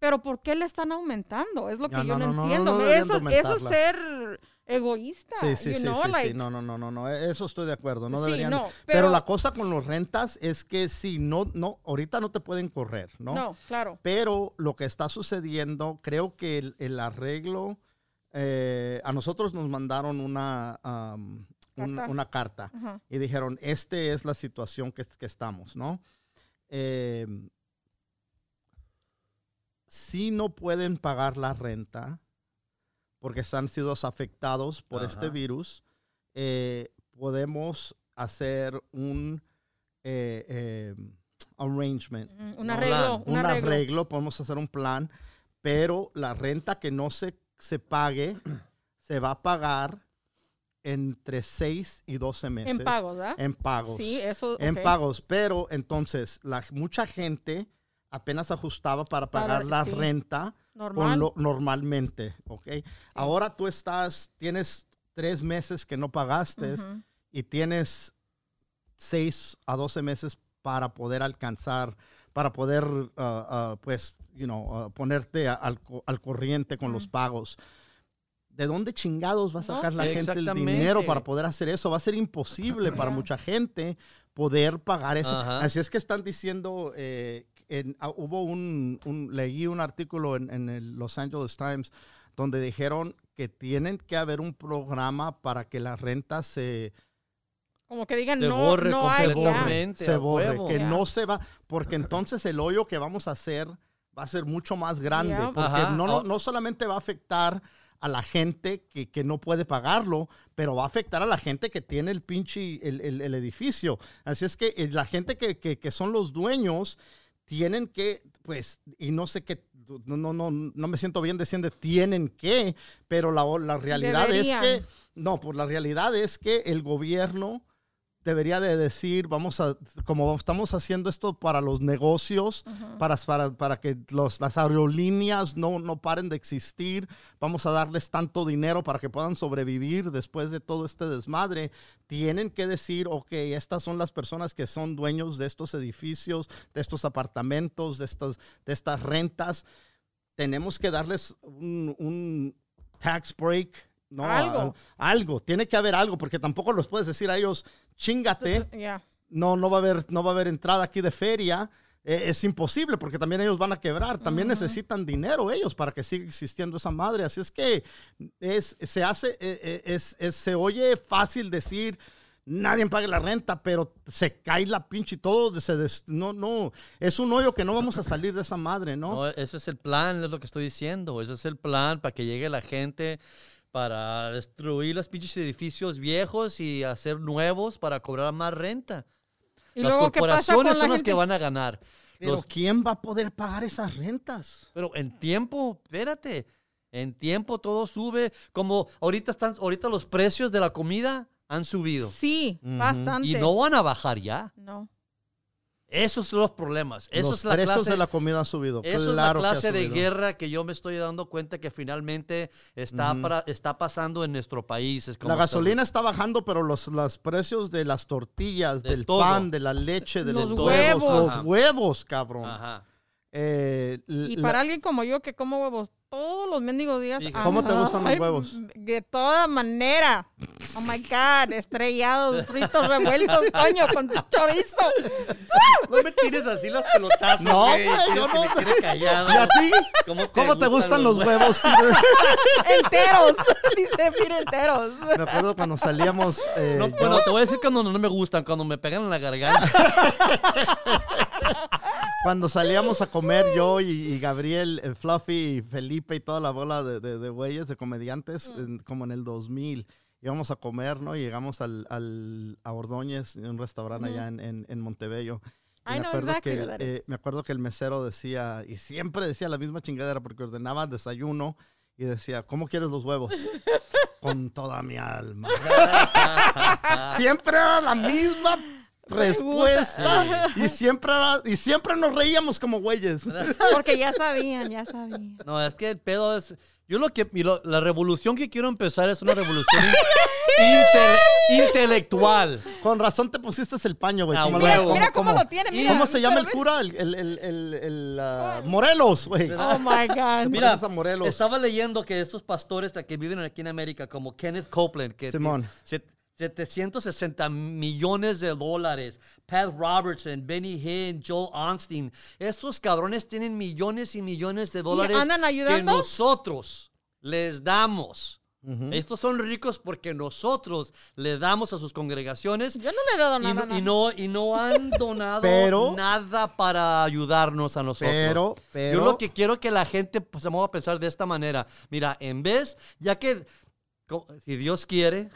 Pero ¿por qué le están aumentando? Es lo Ya, que yo no, no, no, entiendo. no eso, eso es ser egoísta. Sí, sí, you sí, know, sí, sí. like- No, no, no, no, no. Eso estoy de acuerdo. No Sí, deberían. no, pero, pero- la cosa con los rentas es que si no, no, ahorita no te pueden correr, ¿no? no, claro. Pero lo que está sucediendo, creo que el, el arreglo, eh, a nosotros nos mandaron una, una carta y dijeron, esta es la situación que, que estamos, ¿no? Eh, si no pueden pagar la renta porque han sido afectados por este Ajá. virus, eh, podemos hacer un eh, eh, arrangement, Mm, Un No, arreglo, plan, un un arreglo. arreglo, podemos hacer un plan, pero la renta que no se, se pague se va a pagar entre 6 y 12 meses. En pagos, ¿verdad? En pagos. Sí, eso. En ok. pagos. Pero entonces, la, mucha gente apenas ajustaba para Para- pagar la sí. renta Normal. con lo- normalmente, ¿ok? Ahora tú estás, tienes tres meses que no pagaste y tienes 6 a 12 meses para poder alcanzar, para poder, uh, uh, pues, you know, uh, ponerte a- al, al corriente con los pagos. ¿De dónde chingados va a No sacar la gente el dinero para poder hacer eso? Va a ser imposible para mucha gente poder pagar eso. Así es que están diciendo, eh, en- ah, hubo un, un- leí un artículo en, en el Los Angeles Times donde dijeron que tienen que haber un programa para que la renta se, Como que digan, Se no, borre no hay. ya. completamente. se a borre, que Ya. no se va, porque entonces el hoyo que vamos a hacer va a ser mucho más grande, porque no, no, no solamente va a afectar a la gente que, que no puede pagarlo, pero va a afectar a la gente que tiene el pinche, el, el- el edificio. Así es que eh, la gente que, que- que son los dueños tienen que, pues, y no sé qué, no, no, no, no me siento bien diciendo tienen que, pero la, la realidad Deberían. es que, no, pues la realidad es que el gobierno debería de decir, vamos a, como estamos haciendo esto para los negocios, para, para, para que los, las aerolíneas no, no paren de existir, vamos a darles tanto dinero para que puedan sobrevivir después de todo este desmadre, tienen que decir, ok, estas son las personas que son dueños de estos edificios, de estos apartamentos, de estas, de estas rentas, tenemos que darles un, un tax break. No, Algo. a- algo, tiene que haber algo, porque tampoco los puedes decir a ellos, chingate, no, no va a haber, no va a haber entrada aquí de feria. Eh, es imposible porque también ellos van a quebrar. También necesitan dinero ellos para que siga existiendo esa madre. Así es que es, se hace, eh, eh, es, es- se oye fácil decir nadie pague la renta, pero se cae la pinche y todo. Se des- no, no, es un hoyo que no vamos a salir de esa madre, ¿no? No, ese es el plan, es lo que estoy diciendo. Ese es el plan para que llegue la gente, para destruir los pinches edificios viejos y hacer nuevos para cobrar más renta. Y las luego, ¿qué pasa con corporaciones la son las gente? que van a ganar. Pero Los- ¿quién va a poder pagar esas rentas? pero en tiempo, espérate, en tiempo todo sube. Como ahorita están, ahorita los precios de la comida han subido Sí, bastante. y no van a bajar ya. No. Esos son los problemas. Eso Los es la precios clase de la comida han subido. Eso Claro es la clase de guerra que yo me estoy dando cuenta que finalmente está, para, está pasando en nuestro país. Es como La gasolina está bajando, pero los, los precios de las tortillas, De del todo. pan, de la leche, de Los los, huevos. huevos, Ajá. los huevos, cabrón. Ajá. Eh, Y la- para alguien como yo que como huevos todos los mendigos días. ¿Cómo te gustan los huevos? De toda manera. Oh my God, estrellados, fritos, revueltos, coño, con chorizo. No me tires así las pelotazos. No, güey. Quieres yo que no. me quede callado. ¿Y a ti? ¿Cómo ¿Cómo te gustan los huevos, Peter? enteros. Dice, mira, enteros. Me acuerdo cuando salíamos. eh, No, yo- bueno, te voy a decir cuando no me gustan, cuando me pegan en la garganta. cuando salíamos a comer yo y, y Gabriel, Fluffy y Felipe y toda la bola de, de, de güeyes, de comediantes, Mm. en- como en el 2000. Íbamos a comer, ¿no? Llegamos al, al, a Ordóñez, un restaurante allá en, en, en Montebello. Y me acuerdo, exactly que, eh, me acuerdo que el mesero decía, y siempre decía la misma chingadera porque ordenaba desayuno y decía, ¿cómo quieres los huevos? Con toda mi alma. siempre era la misma respuesta. Y siempre, era- y siempre nos reíamos como güeyes. Porque ya sabían, ya sabían. No, es que el pedo es. Yo lo que. lo- la revolución que quiero empezar es una revolución inte- intelectual. Con razón te pusiste el paño, güey. Ah, Mira- mira como- cómo lo tiene, mira. ¿Cómo se llama el cura? El, el, el, el- el, Morelos, güey. Oh my God. Mira, Morelos. estaba leyendo que estos pastores que viven aquí en América, como Kenneth Copeland, que Simón. se- 760 millones de dólares, Pat Robertson, Benny Hinn, Joel Onstein, estos cabrones tienen millones y millones de dólares andan que nosotros les damos. Estos son ricos porque nosotros le damos a sus congregaciones Yo no le he dado y, nada. no, nada. y no, y no han donado Pero- nada para ayudarnos a nosotros. Pero, pero. Yo lo que quiero que la gente pues, se mueva a pensar de esta manera. Mira, en vez, ya que, si Dios quiere,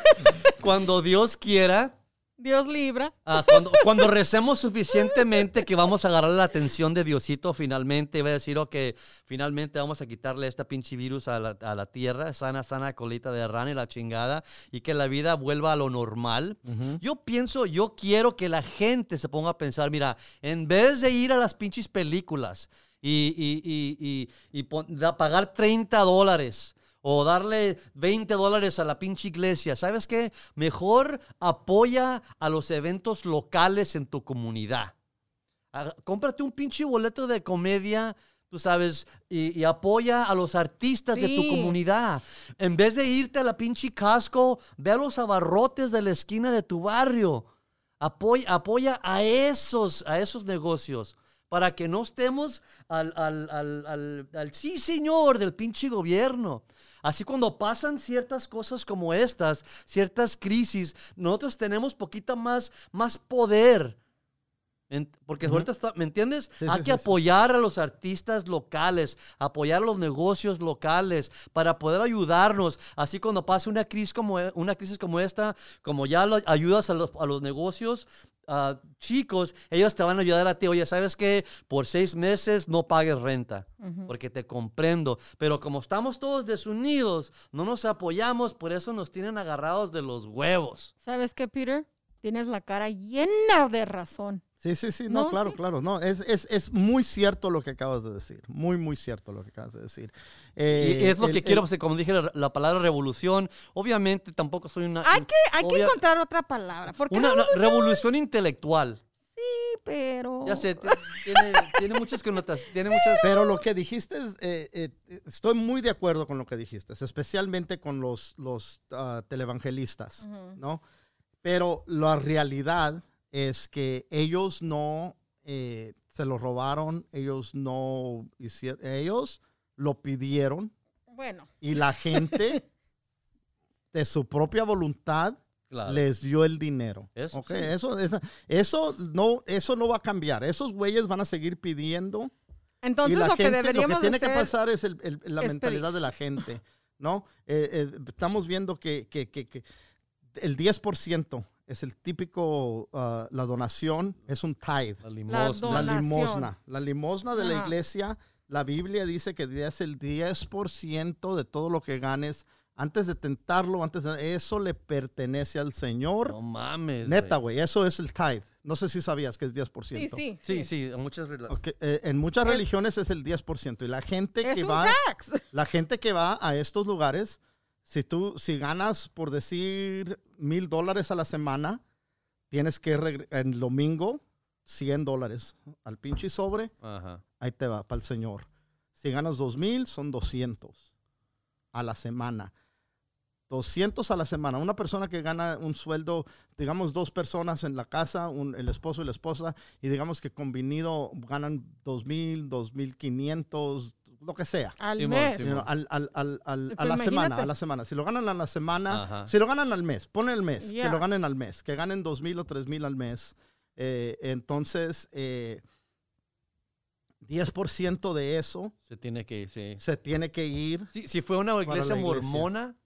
cuando Dios quiera, Dios libra. Ah, cuando, cuando recemos suficientemente que vamos a agarrar la atención de Diosito finalmente, y va a decir, ok, finalmente vamos a quitarle esta pinche virus a la, a la tierra, sana, sana colita de rana y la chingada, y que la vida vuelva a lo normal. Yo pienso, yo quiero que la gente se ponga a pensar, mira, en vez de ir a las pinches películas y, y, y, y, y pagar 30 dólares o darle 20 dólares a la pinche iglesia. ¿Sabes qué? Mejor apoya a los eventos locales en tu comunidad. Cómprate un pinche boleto de comedia, tú sabes, y, y apoya a los artistas de tu comunidad. En vez de irte a la pinche casco, ve a los abarrotes de la esquina de tu barrio. Apoya, apoya a, esos, a esos negocios para que no estemos al, al, al, al- sí señor del pinche gobierno. Así cuando pasan ciertas cosas como estas, ciertas crisis, nosotros tenemos poquita más, más poder. Porque ahorita está, ¿me entiendes? Sí, Hay sí, que sí, sí. apoyar a los artistas locales, apoyar a los negocios locales para poder ayudarnos. Así cuando pase una crisis como, e- una crisis como esta, como ya lo- ayudas a los, a los negocios ah, chicos, ellos te van a ayudar a ti. Oye, ¿sabes qué? Por seis meses no pagues renta, porque te comprendo. Pero como estamos todos desunidos, no nos apoyamos, por eso nos tienen agarrados de los huevos. ¿Sabes qué, Peter? Tienes la cara llena de razón. Sí, sí, sí, no, No, claro, sí. claro, no, es, es, es muy cierto lo que acabas de decir, muy, muy cierto lo que acabas de decir. Y Eh, es lo el- que el- quiero, pues, como dije, la, la palabra revolución. Obviamente tampoco soy una... Hay que, hay que obvia- encontrar otra palabra. Porque Una una revolución intelectual. sí, pero... Ya sé, ti- tiene, tiene muchas connotaciones, tiene muchas... Pero lo que dijiste, es, eh, eh, estoy muy de acuerdo con lo que dijiste, especialmente con los, los ah, televangelistas, Ujú. ¿no? Pero la realidad es que ellos no eh, se lo robaron, ellos no hicieron, ellos lo pidieron Bueno, y la gente de su propia voluntad Claro. les dio el dinero. Eso sí. eso, eso, eso no, eso no va a cambiar. Esos güeyes van a seguir pidiendo. entonces y la lo que deberíamos lo que tiene hacer... que pasar es el- el- la es mentalidad de la gente, ¿no? Eh, eh, estamos viendo que, que- que- que el 10% es el típico, ah, la donación es un tithe. La limosna. La limosna. La limosna de la iglesia, la Biblia dice que es el 10% de todo lo que ganes. Antes de tentarlo, antes de, eso le pertenece al Señor. No mames. Neta, güey. eso es el tithe. No sé si sabías que es 10%. Sí, sí. Sí, sí, en muchas eh, en muchas Es- religiones es el 10%. Y la gente Es que un va, tax. la gente que va a estos lugares, si tú, si ganas, por decir, mil dólares a la semana, tienes que, el domingo, 100 dólares al pinche sobre, Ajá. ahí te va, para el Señor. Si ganas dos mil, son 200 a la semana. 200 a la semana. Una persona que gana un sueldo, digamos dos personas en la casa, un- el esposo y la esposa, y digamos que combinado ganan 2.000, 2.500, lo que sea. Al Simón, mes. Al- al- al- al- a la semana, a la semana. Si lo ganan a la semana, Ajá. si lo ganan al mes, pone el mes, que Yeah. lo ganen al mes, que ganen 2.000 o 3.000 al mes. Eh, entonces, eh, 10% de eso Se tiene que ir, sí. se tiene que ir. Sí, si fue una iglesia, iglesia. mormona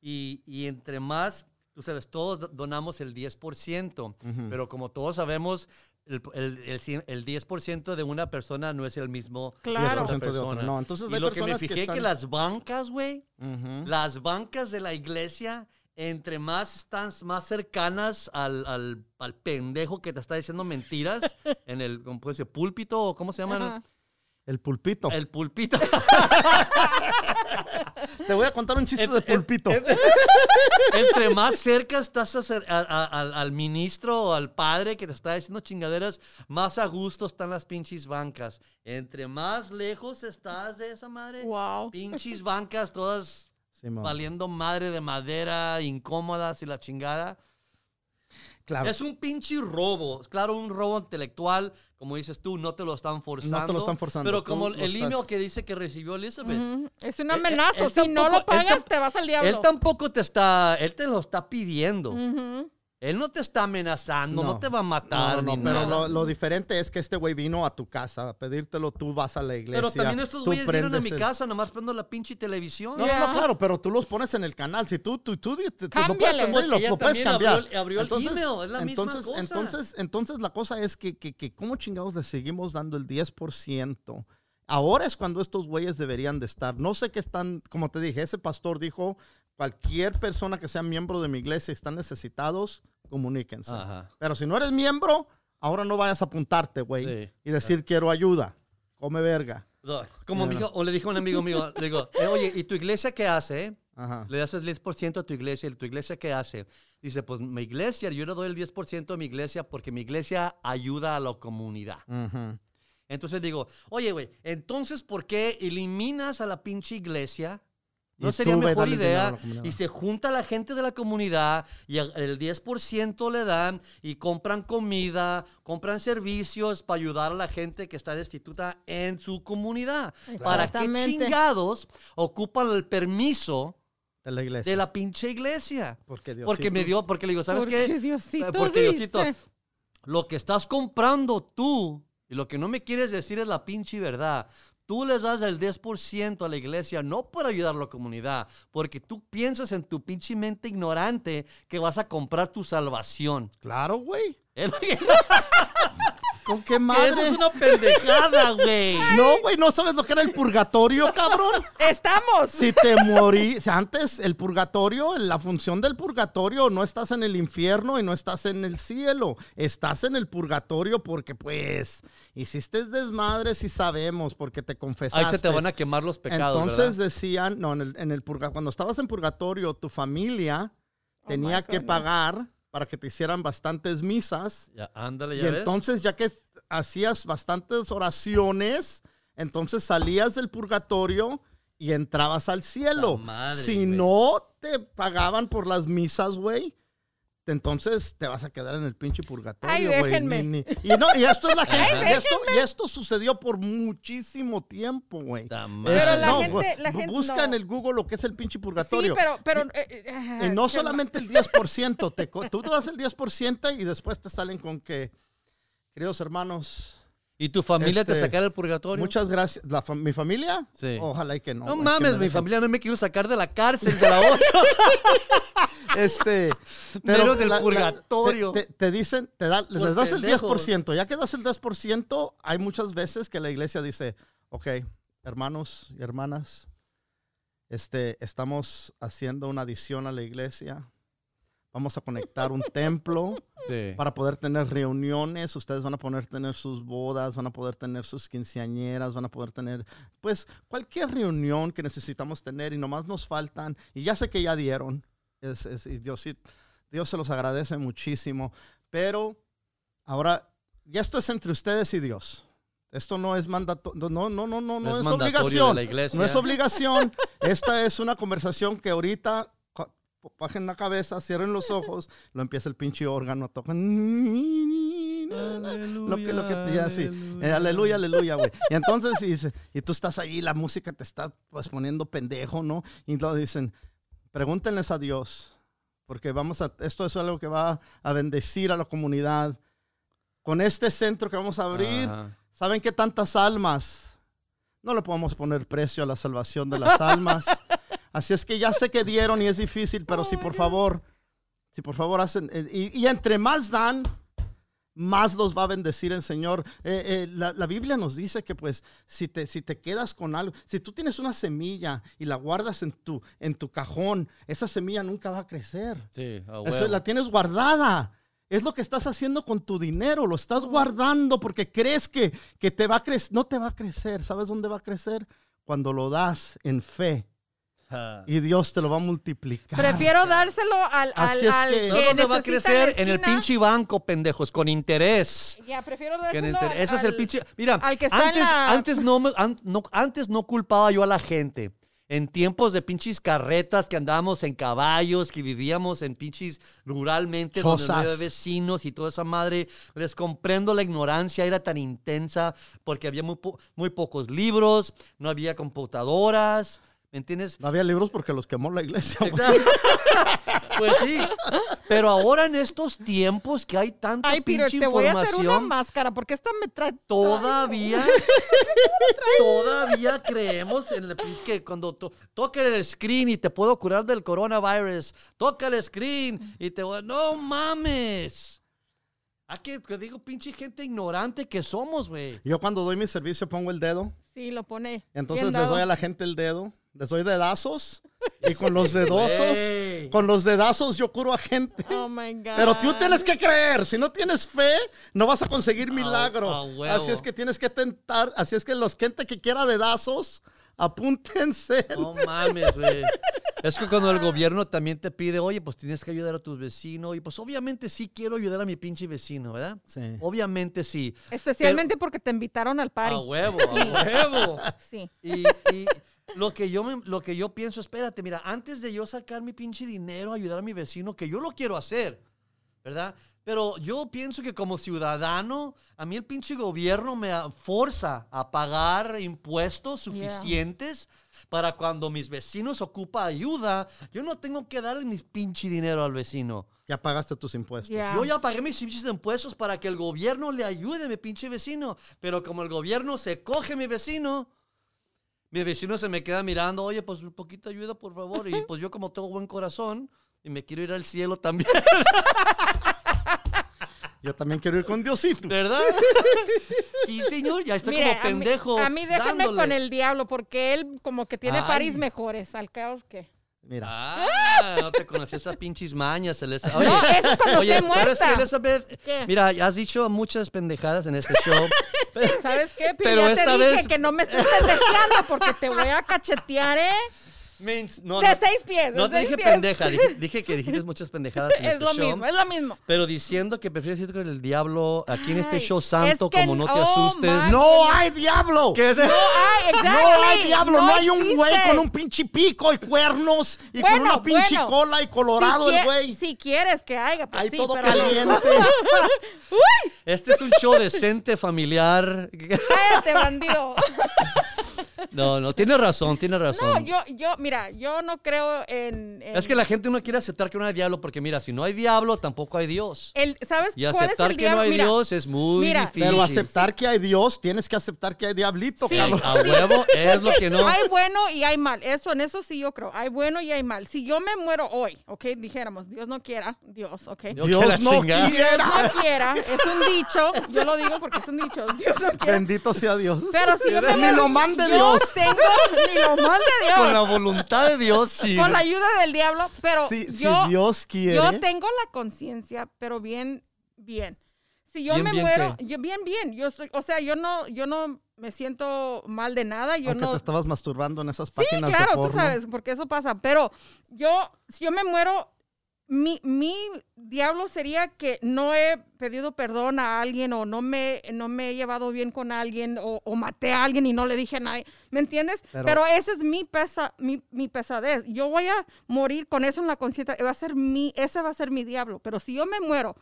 y, y entre más, tú sabes, todos do- donamos el 10%, Ujú. pero como todos sabemos, el, el, el el 10% de una persona no es el mismo Claro. de 10% otra de otra. persona. No, entonces y hay lo que me que fijé que, están- las bancas, güey, las bancas de la iglesia, entre más están más cercanas al, al, al pendejo que te está diciendo mentiras en el ¿cómo puede ser? púlpito o cómo se llama? Ajá. El pulpito. El pulpito. Te voy a contar un chiste En- de pulpito. en- entre más cerca estás a ser- a- a- al, ministro o al padre que te está diciendo chingaderas, más a gusto están las pinches bancas. Entre más lejos estás de esa madre, Wow. pinches bancas todas valiendo madre de madera, incómodas y la chingada. Claro. Es un pinche robo. Claro, un robo intelectual. Como dices tú, no te lo están forzando. están forzando, Pero como lo el estás- email que dice que recibió Elizabeth. Es una Eh, eh, amenaza. él si no lo pagas, te vas al diablo. Él tampoco te está, él te lo está pidiendo. Él no te está amenazando, no, te va a matar. No, no, ni pero nada. lo, lo diferente es que este güey vino a tu casa a pedírtelo, tú vas a la iglesia. Pero también estos tú güeyes vinieron a mi el- casa, nomás prendo la pinche televisión. No, no, no, claro, pero tú los pones en el canal. Si tú, tú, tú, te- te- lo puedes prender y lo, lo puedes también cambiar. abrió- abrió el email, es la misma entonces, cosa. entonces, entonces la cosa es que, que, que ¿cómo chingados le seguimos dando el 10%? Ahora es cuando estos güeyes deberían de estar. No sé qué están, como te dije, ese pastor dijo, cualquier persona que sea miembro de mi iglesia están necesitados, comuníquense. Ajá. Pero si no eres miembro, ahora no vayas a apuntarte, güey, Sí. y decir quiero ayuda. Come verga. Como me dijo- o le dijo a un amigo mío, le digo, "Eh, oye, ¿y tu iglesia qué hace? Ajá. Le das el 10% a tu iglesia, ¿y tu iglesia qué hace? Dice, pues mi iglesia, yo le doy el 10% a mi iglesia porque mi iglesia ayuda a la comunidad. Entonces digo, oye, güey, entonces, ¿por qué eliminas a la pinche iglesia? ¿No Y sería mejor idea? Y se junta la gente de la comunidad y el 10% le dan y compran comida, compran servicios para ayudar a la gente que está destituta en su comunidad. ¿Para qué chingados ocupan el permiso De la iglesia. de la pinche iglesia? Porque Diosito- Porque me dio, porque le digo, ¿sabes Porque qué? Diosito porque Diosito, dice. lo que estás comprando tú y lo que no me quieres decir es la pinche verdad. Tú les das el 10% a la iglesia, no para ayudar a la comunidad, porque tú piensas en tu pinche mente ignorante que vas a comprar tu salvación. Claro, güey. Es lo que- ¿Con qué madre? Eso es una pendejada, güey. No, güey, no sabes lo que era el purgatorio, cabrón. Estamos. Si te morí, antes el purgatorio, la función del purgatorio, no estás en el infierno y no estás en el cielo, estás en el purgatorio porque pues hiciste desmadre si sabemos, porque te confesaste. Ahí se te van a quemar los pecados, Entonces ¿verdad? decían, no, en el, en el purga- cuando estabas en purgatorio, tu familia tenía my que goodness. pagar para que te hicieran bastantes misas Ya, ándale, y ya ves. entonces, ya que hacías bastantes oraciones, entonces salías del purgatorio y entrabas al cielo. Madre, si güey. no te pagaban por las misas, güey, entonces te vas a quedar en el pinche purgatorio, Ay, güey. déjenme. Ni- ni- Y, no, y esto es la gente. y, esto, y esto sucedió por muchísimo tiempo, güey. Pero la no, gente- la busca no. en el Google lo que es el pinche Sí, purgatorio. pero, pero eh, eh, Y no solamente el 10%, te, tú te das el 10% y después te salen con que, queridos hermanos, ¿Y tu familia te Este, sacara del purgatorio? muchas gracias. ¿La fa- ¿Mi familia? Sí. Ojalá y que no. No, mames, mi familia no me quiero sacar de la cárcel de la 8. Este, Menos del la- purgatorio. te, te- te dicen, te da, les das el pendejo. 10%. Ya que das el 10%, hay muchas veces que la iglesia dice, ok, hermanos y hermanas, este, estamos haciendo una adición a la iglesia. Vamos a conectar un templo sí. para poder tener reuniones. Ustedes van a poder tener sus bodas, van a poder tener sus quinceañeras, van a poder tener, pues, cualquier reunión que necesitamos tener y nomás nos faltan. Y ya sé que ya dieron. Es, es- y Dios, Dios se los agradece muchísimo. Pero ahora, ya esto es entre ustedes y Dios. Esto no es mandato, no, no, no, no, no, es es, mandatorio de obligación. la iglesia. No es obligación. Esta es una conversación que ahorita bajen la cabeza, cierren los ojos, lo empieza el pinche órgano a tocar. Lo que, lo que ya, sí. Eh, aleluya, aleluya, güey. Y entonces, y, y tú estás ahí, la música te está pues poniendo pendejo, ¿no? Y luego dicen, pregúntenles a Dios, porque vamos a, esto es algo que va a bendecir a la comunidad. Con este centro que vamos a abrir, Ajá. ¿Saben qué tantas almas? No le podemos poner precio a la salvación de las almas. Así es que ya sé que dieron y es difícil, pero si por favor, si por favor hacen, eh, y, y entre más dan, más los va a bendecir el Señor. Eh, eh, la, la Biblia nos dice que pues si te, si te quedas con algo, si tú tienes una semilla y la guardas en tu, en tu cajón, esa semilla nunca va a crecer. Sí, Eso huevo. la tienes guardada. Es lo que estás haciendo con tu dinero. Lo estás guardando porque crees que, que te va a crecer. No te va a crecer. ¿Sabes dónde va a crecer? Cuando lo das en fe. Y Dios te lo va a multiplicar. Prefiero dárselo al, al, Así es al que- ¿Sabes dónde va a crecer? En el pinche banco, pendejos, con interés. Ya, prefiero Que en dárselo al, Ese es el al- pinche. Mira, al que está antes, la- antes, no, me- an- no- antes no culpaba yo a la gente. En tiempos de pinches carretas que andábamos en caballos, que vivíamos en pinches ruralmente, donde no había vecinos y toda esa madre, les comprendo la ignorancia, era tan intensa porque había muy, po- muy pocos libros, no había computadoras. ¿Me entiendes? No había libros porque los quemó la iglesia. güey. Exacto. Pues sí. Pero ahora en estos tiempos que hay tanta Ay, Peter, pinche te voy a hacer una información, máscara porque esta me trae. todavía, todavía creemos en el pinche que cuando to- toca el screen y te puedo curar del coronavirus, toca el screen y te voy, no mames. ¿A que, que digo pinche gente ignorante que somos, güey? Yo cuando doy mi servicio pongo el dedo. Sí, lo pone. Entonces les doy a la gente el dedo. Les doy dedazos. Y con los dedosos, Güey. con los dedazos yo curo a gente. Oh my God. Pero tú tienes que creer. Si no tienes fe, no vas a conseguir milagro. a huevo. así es que tienes que tentar. Así es que los gente que quiera dedazos, apúntense. No mames, güey. Es que cuando el gobierno también te pide, oye, pues tienes que ayudar a tus vecinos. Y pues obviamente sí quiero ayudar a mi pinche vecino, ¿verdad? Sí. Obviamente sí. Especialmente porque te invitaron al party. A huevo, a huevo. Sí. Y, y lo, que yo me- lo que yo pienso, espérate, mira, antes de yo sacar mi pinche dinero, ayudar a mi vecino, que yo lo quiero hacer, ¿verdad? Pero yo pienso que como ciudadano, a mí el pinche gobierno me forza a pagar impuestos suficientes para cuando mis vecinos ocupan ayuda, yo no tengo que darle mi pinche dinero al vecino. Ya pagaste tus impuestos. Yo ya pagué mis pinches impuestos para que el gobierno le ayude a mi pinche vecino. Pero como el gobierno se coge a mi vecino, mi vecino se me queda mirando, oye, pues un poquito de ayuda, por favor. Y pues yo como tengo buen corazón y me quiero ir al cielo también, Yo también quiero ir con Diosito. ¿verdad? sí, señor, ya está Mire, como a mí- pendejo. A mí, déjenme dándole. con el diablo porque él como que tiene Ay. paris mejores. Al caos que. Mira. Ah, no te conocí esas pinches mañas, Elizabeth. Oye, No, eso es cuando oye, esté ¿sabes qué. Elizabeth? ¿Qué? Mira, has dicho muchas pendejadas en este show. ¿Sabes qué? Pero Pero ya esta te dije vez- que no me estés pendejeando porque te voy a cachetear, ¿eh? Means- no, De no- seis pies, de No te dije pies. pendeja, dije, dije que dijiste muchas pendejadas en Es este lo show. mismo, es lo mismo. Pero diciendo que prefieres ir con el diablo aquí en este Ay, show santo, es que como no te oh asustes. my- ¡No hay diablo! ¿Qué es No hay, exactly. No hay diablo, no, hay un güey con un pinche pico y cuernos y con una pinche bueno. cola y colorado si el güey. Si quieres que haya, pues Hay sí, todo pero caliente. Este es un show decente, familiar. Cállate, bandido. No, no, tiene razón, tiene razón. No, yo, yo, mira, yo no creo en... en- Es que la gente no quiere aceptar que no hay diablo, porque mira, si no hay diablo, tampoco hay Dios. el, ¿Sabes Y cuál es aceptar el que diablo? no hay Mira, Dios es muy mira, difícil. Pero aceptar que hay Dios, tienes que aceptar que hay diablito, Sí. cabrón. A huevo es lo que no. Hay bueno y hay mal. Eso, en eso sí yo creo. Hay bueno y hay mal. Si yo me muero hoy, ¿ok? Dijéramos, Dios no quiera, Dios, ¿ok? Dios no quiera. no quiera, es un dicho. Yo lo digo porque es un dicho. Dios no quiera. Bendito sea Dios. Pero si yo me muero, lo mande Dios. tengo, ni lo mande Dios. Con la voluntad de Dios, sí. con la ayuda del diablo, pero Si, si yo, Dios quiere. yo tengo la conciencia, pero bien, bien. Si yo Bien, me bien, muero, ¿qué? yo bien, bien. Yo soy, o sea, yo no, yo no me siento mal de nada. Yo Aunque no. te estabas masturbando en esas Sí, páginas claro, de tú sabes, porque eso pasa. Pero yo, si yo me muero, mi, mi diablo sería que no he pedido perdón a alguien o no me, no me he llevado bien con alguien o, o maté a alguien y no le dije a nadie. ¿Me entiendes? Pero- Pero, esa es mi, pesa, mi, mi pesadez. Yo voy a morir con eso en la conciencia. Va a ser mi, ese va a ser mi diablo. Pero si yo me muero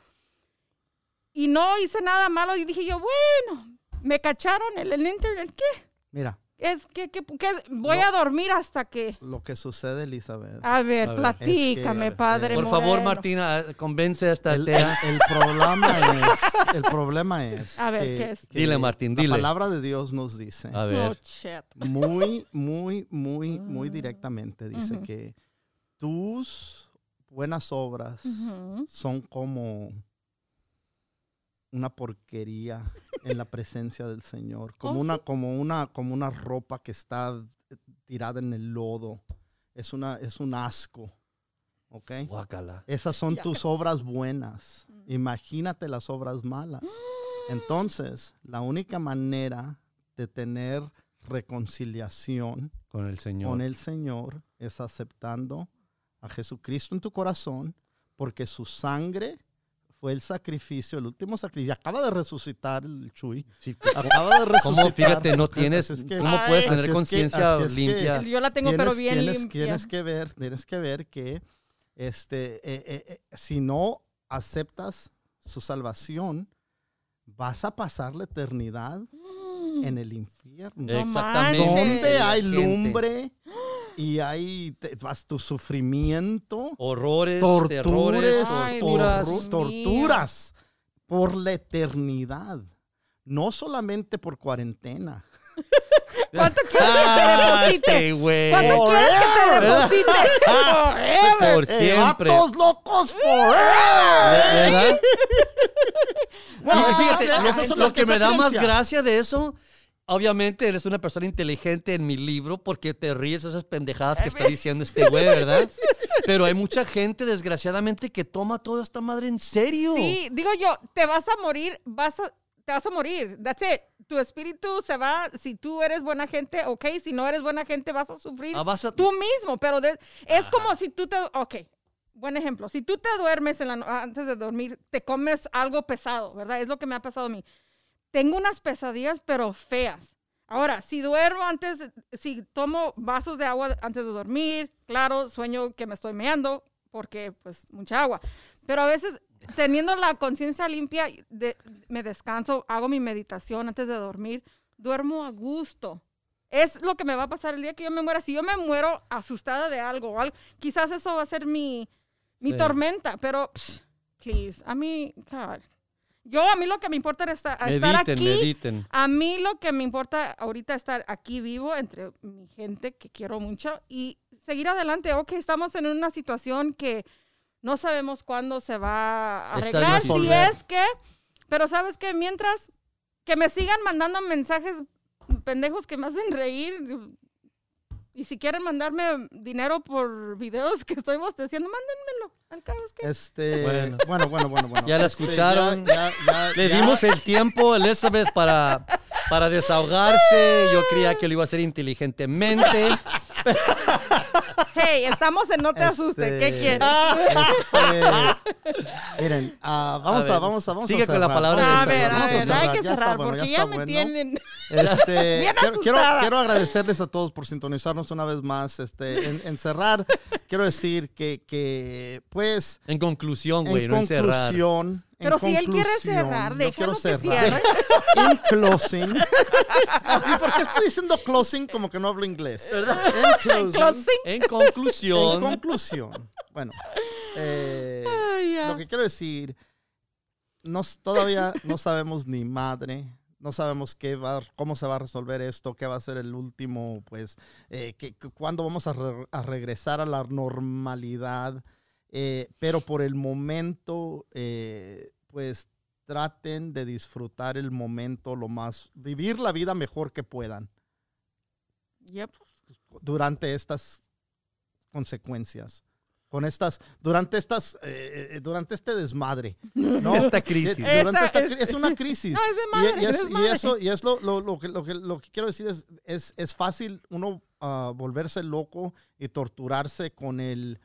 y no hice nada malo y dije yo, bueno, me cacharon en el internet, ¿qué? Mira, Es que, que- que voy a dormir hasta que... lo que sucede, Elizabeth. A ver, A ver. platícame, Es que, padre. Por favor. Martina, convence a esta El, atea. el problema es, el problema es A ver, que- ¿qué es? que Dile, Martín, dile. La palabra de Dios nos dice A Oh, ver. shit. muy, muy, muy, muy Ah. directamente, dice Ujú. que tus buenas obras son como una porquería en la presencia del Señor, como Oh, una, como una, como una ropa que está eh, tirada en el lodo. Es una, es un asco. ¿Ok? Guácala. Esas son Ya. tus obras buenas. Imagínate las obras malas. Entonces, la única manera de tener reconciliación Con el Señor. con el Señor es aceptando a Jesucristo en tu corazón, porque su sangre fue el sacrificio, el último sacrificio. Acaba de resucitar el Chuy. Sí, Acaba de resucitar. ¿Cómo? Fíjate, no tienes. Así es que- ¿Cómo Ay. puedes tener conciencia que- limpia? Yo la tengo, pero bien tienes, limpia. tienes que ver, tienes que ver que este, eh, eh, eh, si no aceptas su salvación, vas a pasar la eternidad Mm. en el infierno. No Exactamente. Donde hay Gente. lumbre y hay te- vas tu sufrimiento, Horrores, torturas, terrores, Ay, torturas. Mío. torturas por la eternidad. No solamente por cuarentena. ¿Cuánto quieres que te Ah, deposite? este güey. ¿Cuánto quieres que te deposite? Forever. Por ¡Eh, siempre. vatos locos forever! ¿Verdad? Bueno, fíjate, lo, que me da más gracia de eso, obviamente eres una persona inteligente en mi libro porque te ríes de esas pendejadas que está diciendo este güey, ¿verdad? Pero hay mucha gente, desgraciadamente, que toma toda esta madre en serio. Sí, digo yo, te vas a morir, vas a, te vas a morir. That's it. Tu espíritu se va. Si tú eres buena gente, ok. Si no eres buena gente, vas a sufrir Ah, vas a- tú mismo. Pero de- es como si tú te. Ok, buen ejemplo. Si tú te duermes en la no- antes de dormir, te comes algo pesado, ¿verdad? Es lo que me ha pasado a mí. Tengo unas pesadillas, pero feas. Ahora, si duermo antes, si tomo vasos de agua antes de dormir, claro, sueño que me estoy meando porque pues mucha agua. Pero a veces teniendo la conciencia limpia, de- me descanso, hago mi meditación antes de dormir, duermo a gusto. Es lo que me va a pasar el día que yo me muera. Si yo me muero asustada de algo, algo quizás eso va a ser mi, mi Sí. tormenta, pero, psh, please, a mí, God. Yo, a mí lo que me importa es estar, aquí. mediten. A mí lo que me importa ahorita es estar aquí vivo entre mi gente que quiero mucho y seguir adelante. Ok, estamos en una situación que no sabemos cuándo se va a arreglar, si es que, pero sabes que mientras que me sigan mandando mensajes pendejos que me hacen reír y si quieren mandarme dinero por videos que estoy bosteciendo, mándenmelo. Al cabo es que Este, Bueno. bueno, bueno, bueno, bueno. Ya la Este, escucharon. ya- ya- Le ya- dimos el tiempo a Elizabeth para, para desahogarse. Yo creía que lo iba a hacer inteligentemente. Hey, estamos en No te asustes, ¿qué Este, quieres? este, miren, ah, vamos A a, ver, vamos a, vamos sigue a con la palabra a ver, cerrar, a ver, hay cerrar. que Ya está cerrar bueno, porque está ya me bueno. tienen. Este, Bien quiero, quiero, agradecerles a todos por sintonizarnos una vez más. Este, en, en cerrar, quiero decir que, que pues, En conclusión, güey, en no encerrar. conclusión. En Pero si él quiere conclusión, cerrar, déjalo quiero que cierre. En closing. ¿Y por qué estoy diciendo closing como que no hablo inglés? En closing. Closing. En En conclusión, conclusión. Bueno, eh, lo que quiero decir, nos, todavía no sabemos ni madre, no sabemos qué va, cómo se va a resolver esto, qué va a ser el último, pues, eh, que, que- cuándo vamos a, re- a regresar a la normalidad. Eh, pero por el momento, eh, pues, traten de disfrutar el momento lo más, vivir la vida mejor que puedan Yep. durante estas consecuencias. Con estas, durante estas, eh, eh, durante este desmadre. ¿no? esta crisis. Durante Esta esta es- es una crisis. No, es de Y- madre, y, es, es y eso, y es lo, lo- lo que, lo, que, lo que quiero decir es, es, es fácil uno ah, volverse loco y torturarse con el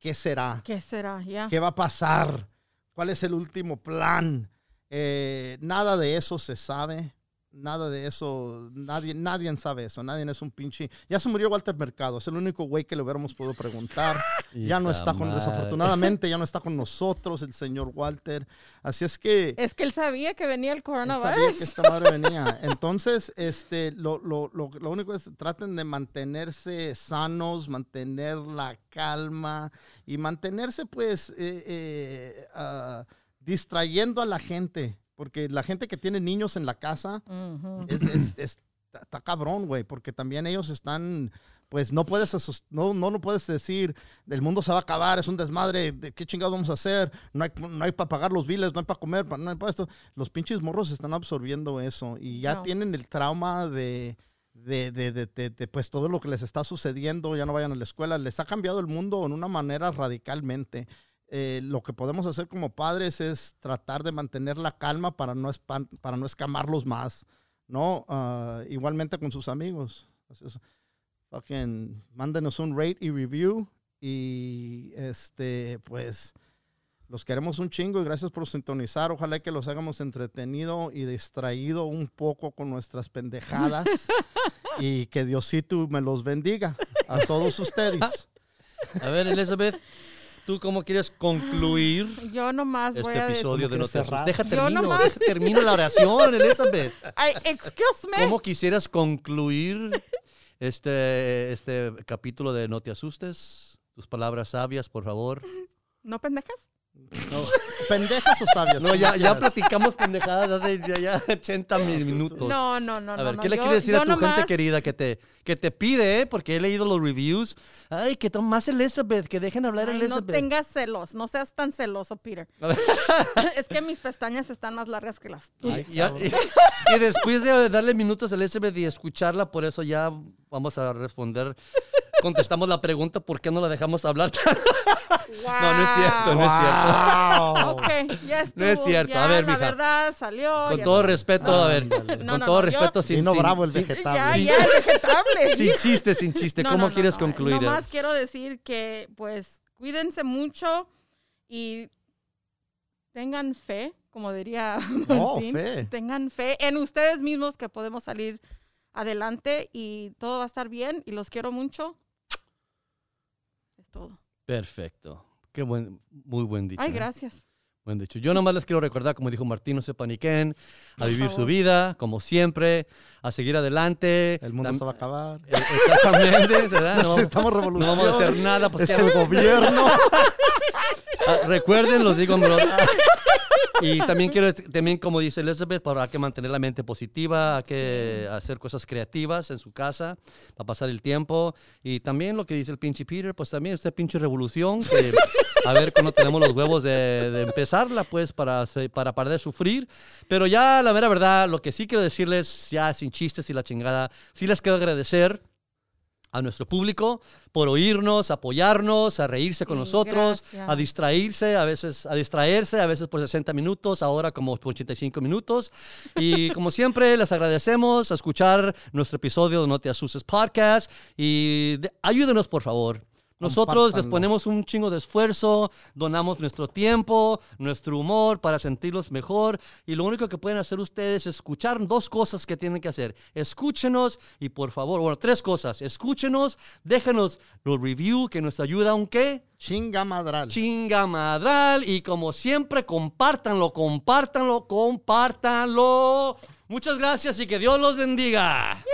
¿qué será? ¿Qué será? ¿Qué va a pasar? ¿Cuál es el último plan? Eh, nada de eso se sabe. Nada de eso, nadie, nadie sabe eso, nadie es un pinche. Ya se murió Walter Mercado, es el único güey que le hubiéramos podido preguntar. ya no está con, madre. desafortunadamente, ya no está con nosotros el señor Walter. Así es que Es que él sabía que venía el él sabía coronavirus. que esta madre venía. Entonces, este, lo, lo, lo, lo único es traten de mantenerse sanos, mantener la calma y mantenerse, pues, eh, eh, ah, distrayendo a la gente. Porque la gente que tiene niños en la casa es, es- es- está cabrón, güey, porque también ellos están, pues no puedes, no, no, no puedes decir, el mundo se va a acabar, es un desmadre, ¿de qué chingados vamos a hacer? No hay, no hay para pagar los biles, no hay para comer, pa- no hay para esto. Los pinches morros están absorbiendo eso y ya No. tienen el trauma de, de- de- de, pues todo lo que les está sucediendo, ya no vayan a la escuela, les ha cambiado el mundo en una manera radicalmente. Eh, lo que podemos hacer como padres es tratar de mantener la calma para no, para no escamarlos más. ¿no? Ah, igualmente con sus amigos. Así es. Fucking, mándenos un rate y review. Y este, pues, los queremos un chingo y gracias por sintonizar. Ojalá que los hagamos entretenido y distraído un poco con nuestras pendejadas. y que Diosito me los bendiga a todos ustedes. A ver, Elizabeth, ¿tú cómo quieres concluir Yo nomás voy este decir. episodio de ¿Cómo No te asustes? Deja Yo termino, nomás- deja termino la oración, Elizabeth. Ay, excuse me. ¿Cómo quisieras concluir este, este capítulo de No te asustes. Tus palabras sabias, por favor. ¿No pendejas? No, ¿Pendejas o sabias? No, ya, ya platicamos pendejadas hace ya, ya 80 mil minutos. No, no, no, A no. ver, no. ¿qué le quieres decir a tu gente querida que te, que te pide, eh? porque he leído los reviews? Ay, que más Elizabeth, que dejen hablar a Ay, no Elizabeth. tengas celos, no seas tan celoso, Peter. A ver. es que mis pestañas están más largas que las tuyas. Y, ya- y- y después de darle minutos a Elizabeth y escucharla, por eso ya vamos a responder. Contestamos la pregunta, ¿por qué no la dejamos hablar? No, no es cierto, no es cierto. Wow. Ok, ya estuvo. No es cierto. ya A ver, la mija. verdad salió. Con todo respeto, a ver, con No, no, todo no, yo- respeto, sin, Vino sin- bravo el sin- Ya, vegetable. ya, es vegetable. sin chiste, sin chiste. No, ¿Cómo no, no, quieres no. concluir? Nomás quiero decir que, pues, cuídense mucho y tengan fe, como diría Oh, Martín. fe. Tengan fe en ustedes mismos que podemos salir adelante y todo va a estar bien y los quiero mucho. Todo. Perfecto. Qué buen, muy buen dicho. Ay, ¿eh? gracias. Buen dicho. Yo nomás les quiero recordar, como dijo Martín, no se paniquen, a vivir su vida, como siempre, a seguir adelante. El mundo se va a acabar. Eh, Exactamente, ¿verdad? No, vamos- Necesitamos no vamos a hacer nada. Pues, es ¿qué el gobierno. Ah, recuerden, los digo, bro. Y también quiero, también como dice Elizabeth, para que mantener la mente positiva, hay que hacer cosas creativas en su casa para pasar el tiempo. Y también lo que dice el pinche Peter, pues también esta pinche revolución, que a ver cuándo tenemos los huevos de, de empezarla, pues para, para parar de sufrir. Pero ya, la mera verdad, lo que sí quiero decirles, ya sin chistes y la chingada, sí les quiero agradecer a nuestro público por oírnos, apoyarnos, a reírse con Sí, nosotros, a distraerse, a veces a distraerse, a veces por 60 minutos, ahora como por 85 minutos. Y como siempre, les agradecemos a escuchar nuestro episodio de No Te Asustes Podcast y de- ayúdenos, por favor. Nosotros les ponemos un chingo de esfuerzo, donamos nuestro tiempo, nuestro humor para sentirlos mejor y lo único que pueden hacer ustedes es escuchar dos cosas que tienen que hacer. Escúchenos y por favor, bueno, tres cosas. Escúchenos, déjenos los review que nos ayuda un qué? Chinga madral. Chinga madral y como siempre, compártanlo, compártanlo, compártanlo. Muchas gracias y que Dios los bendiga.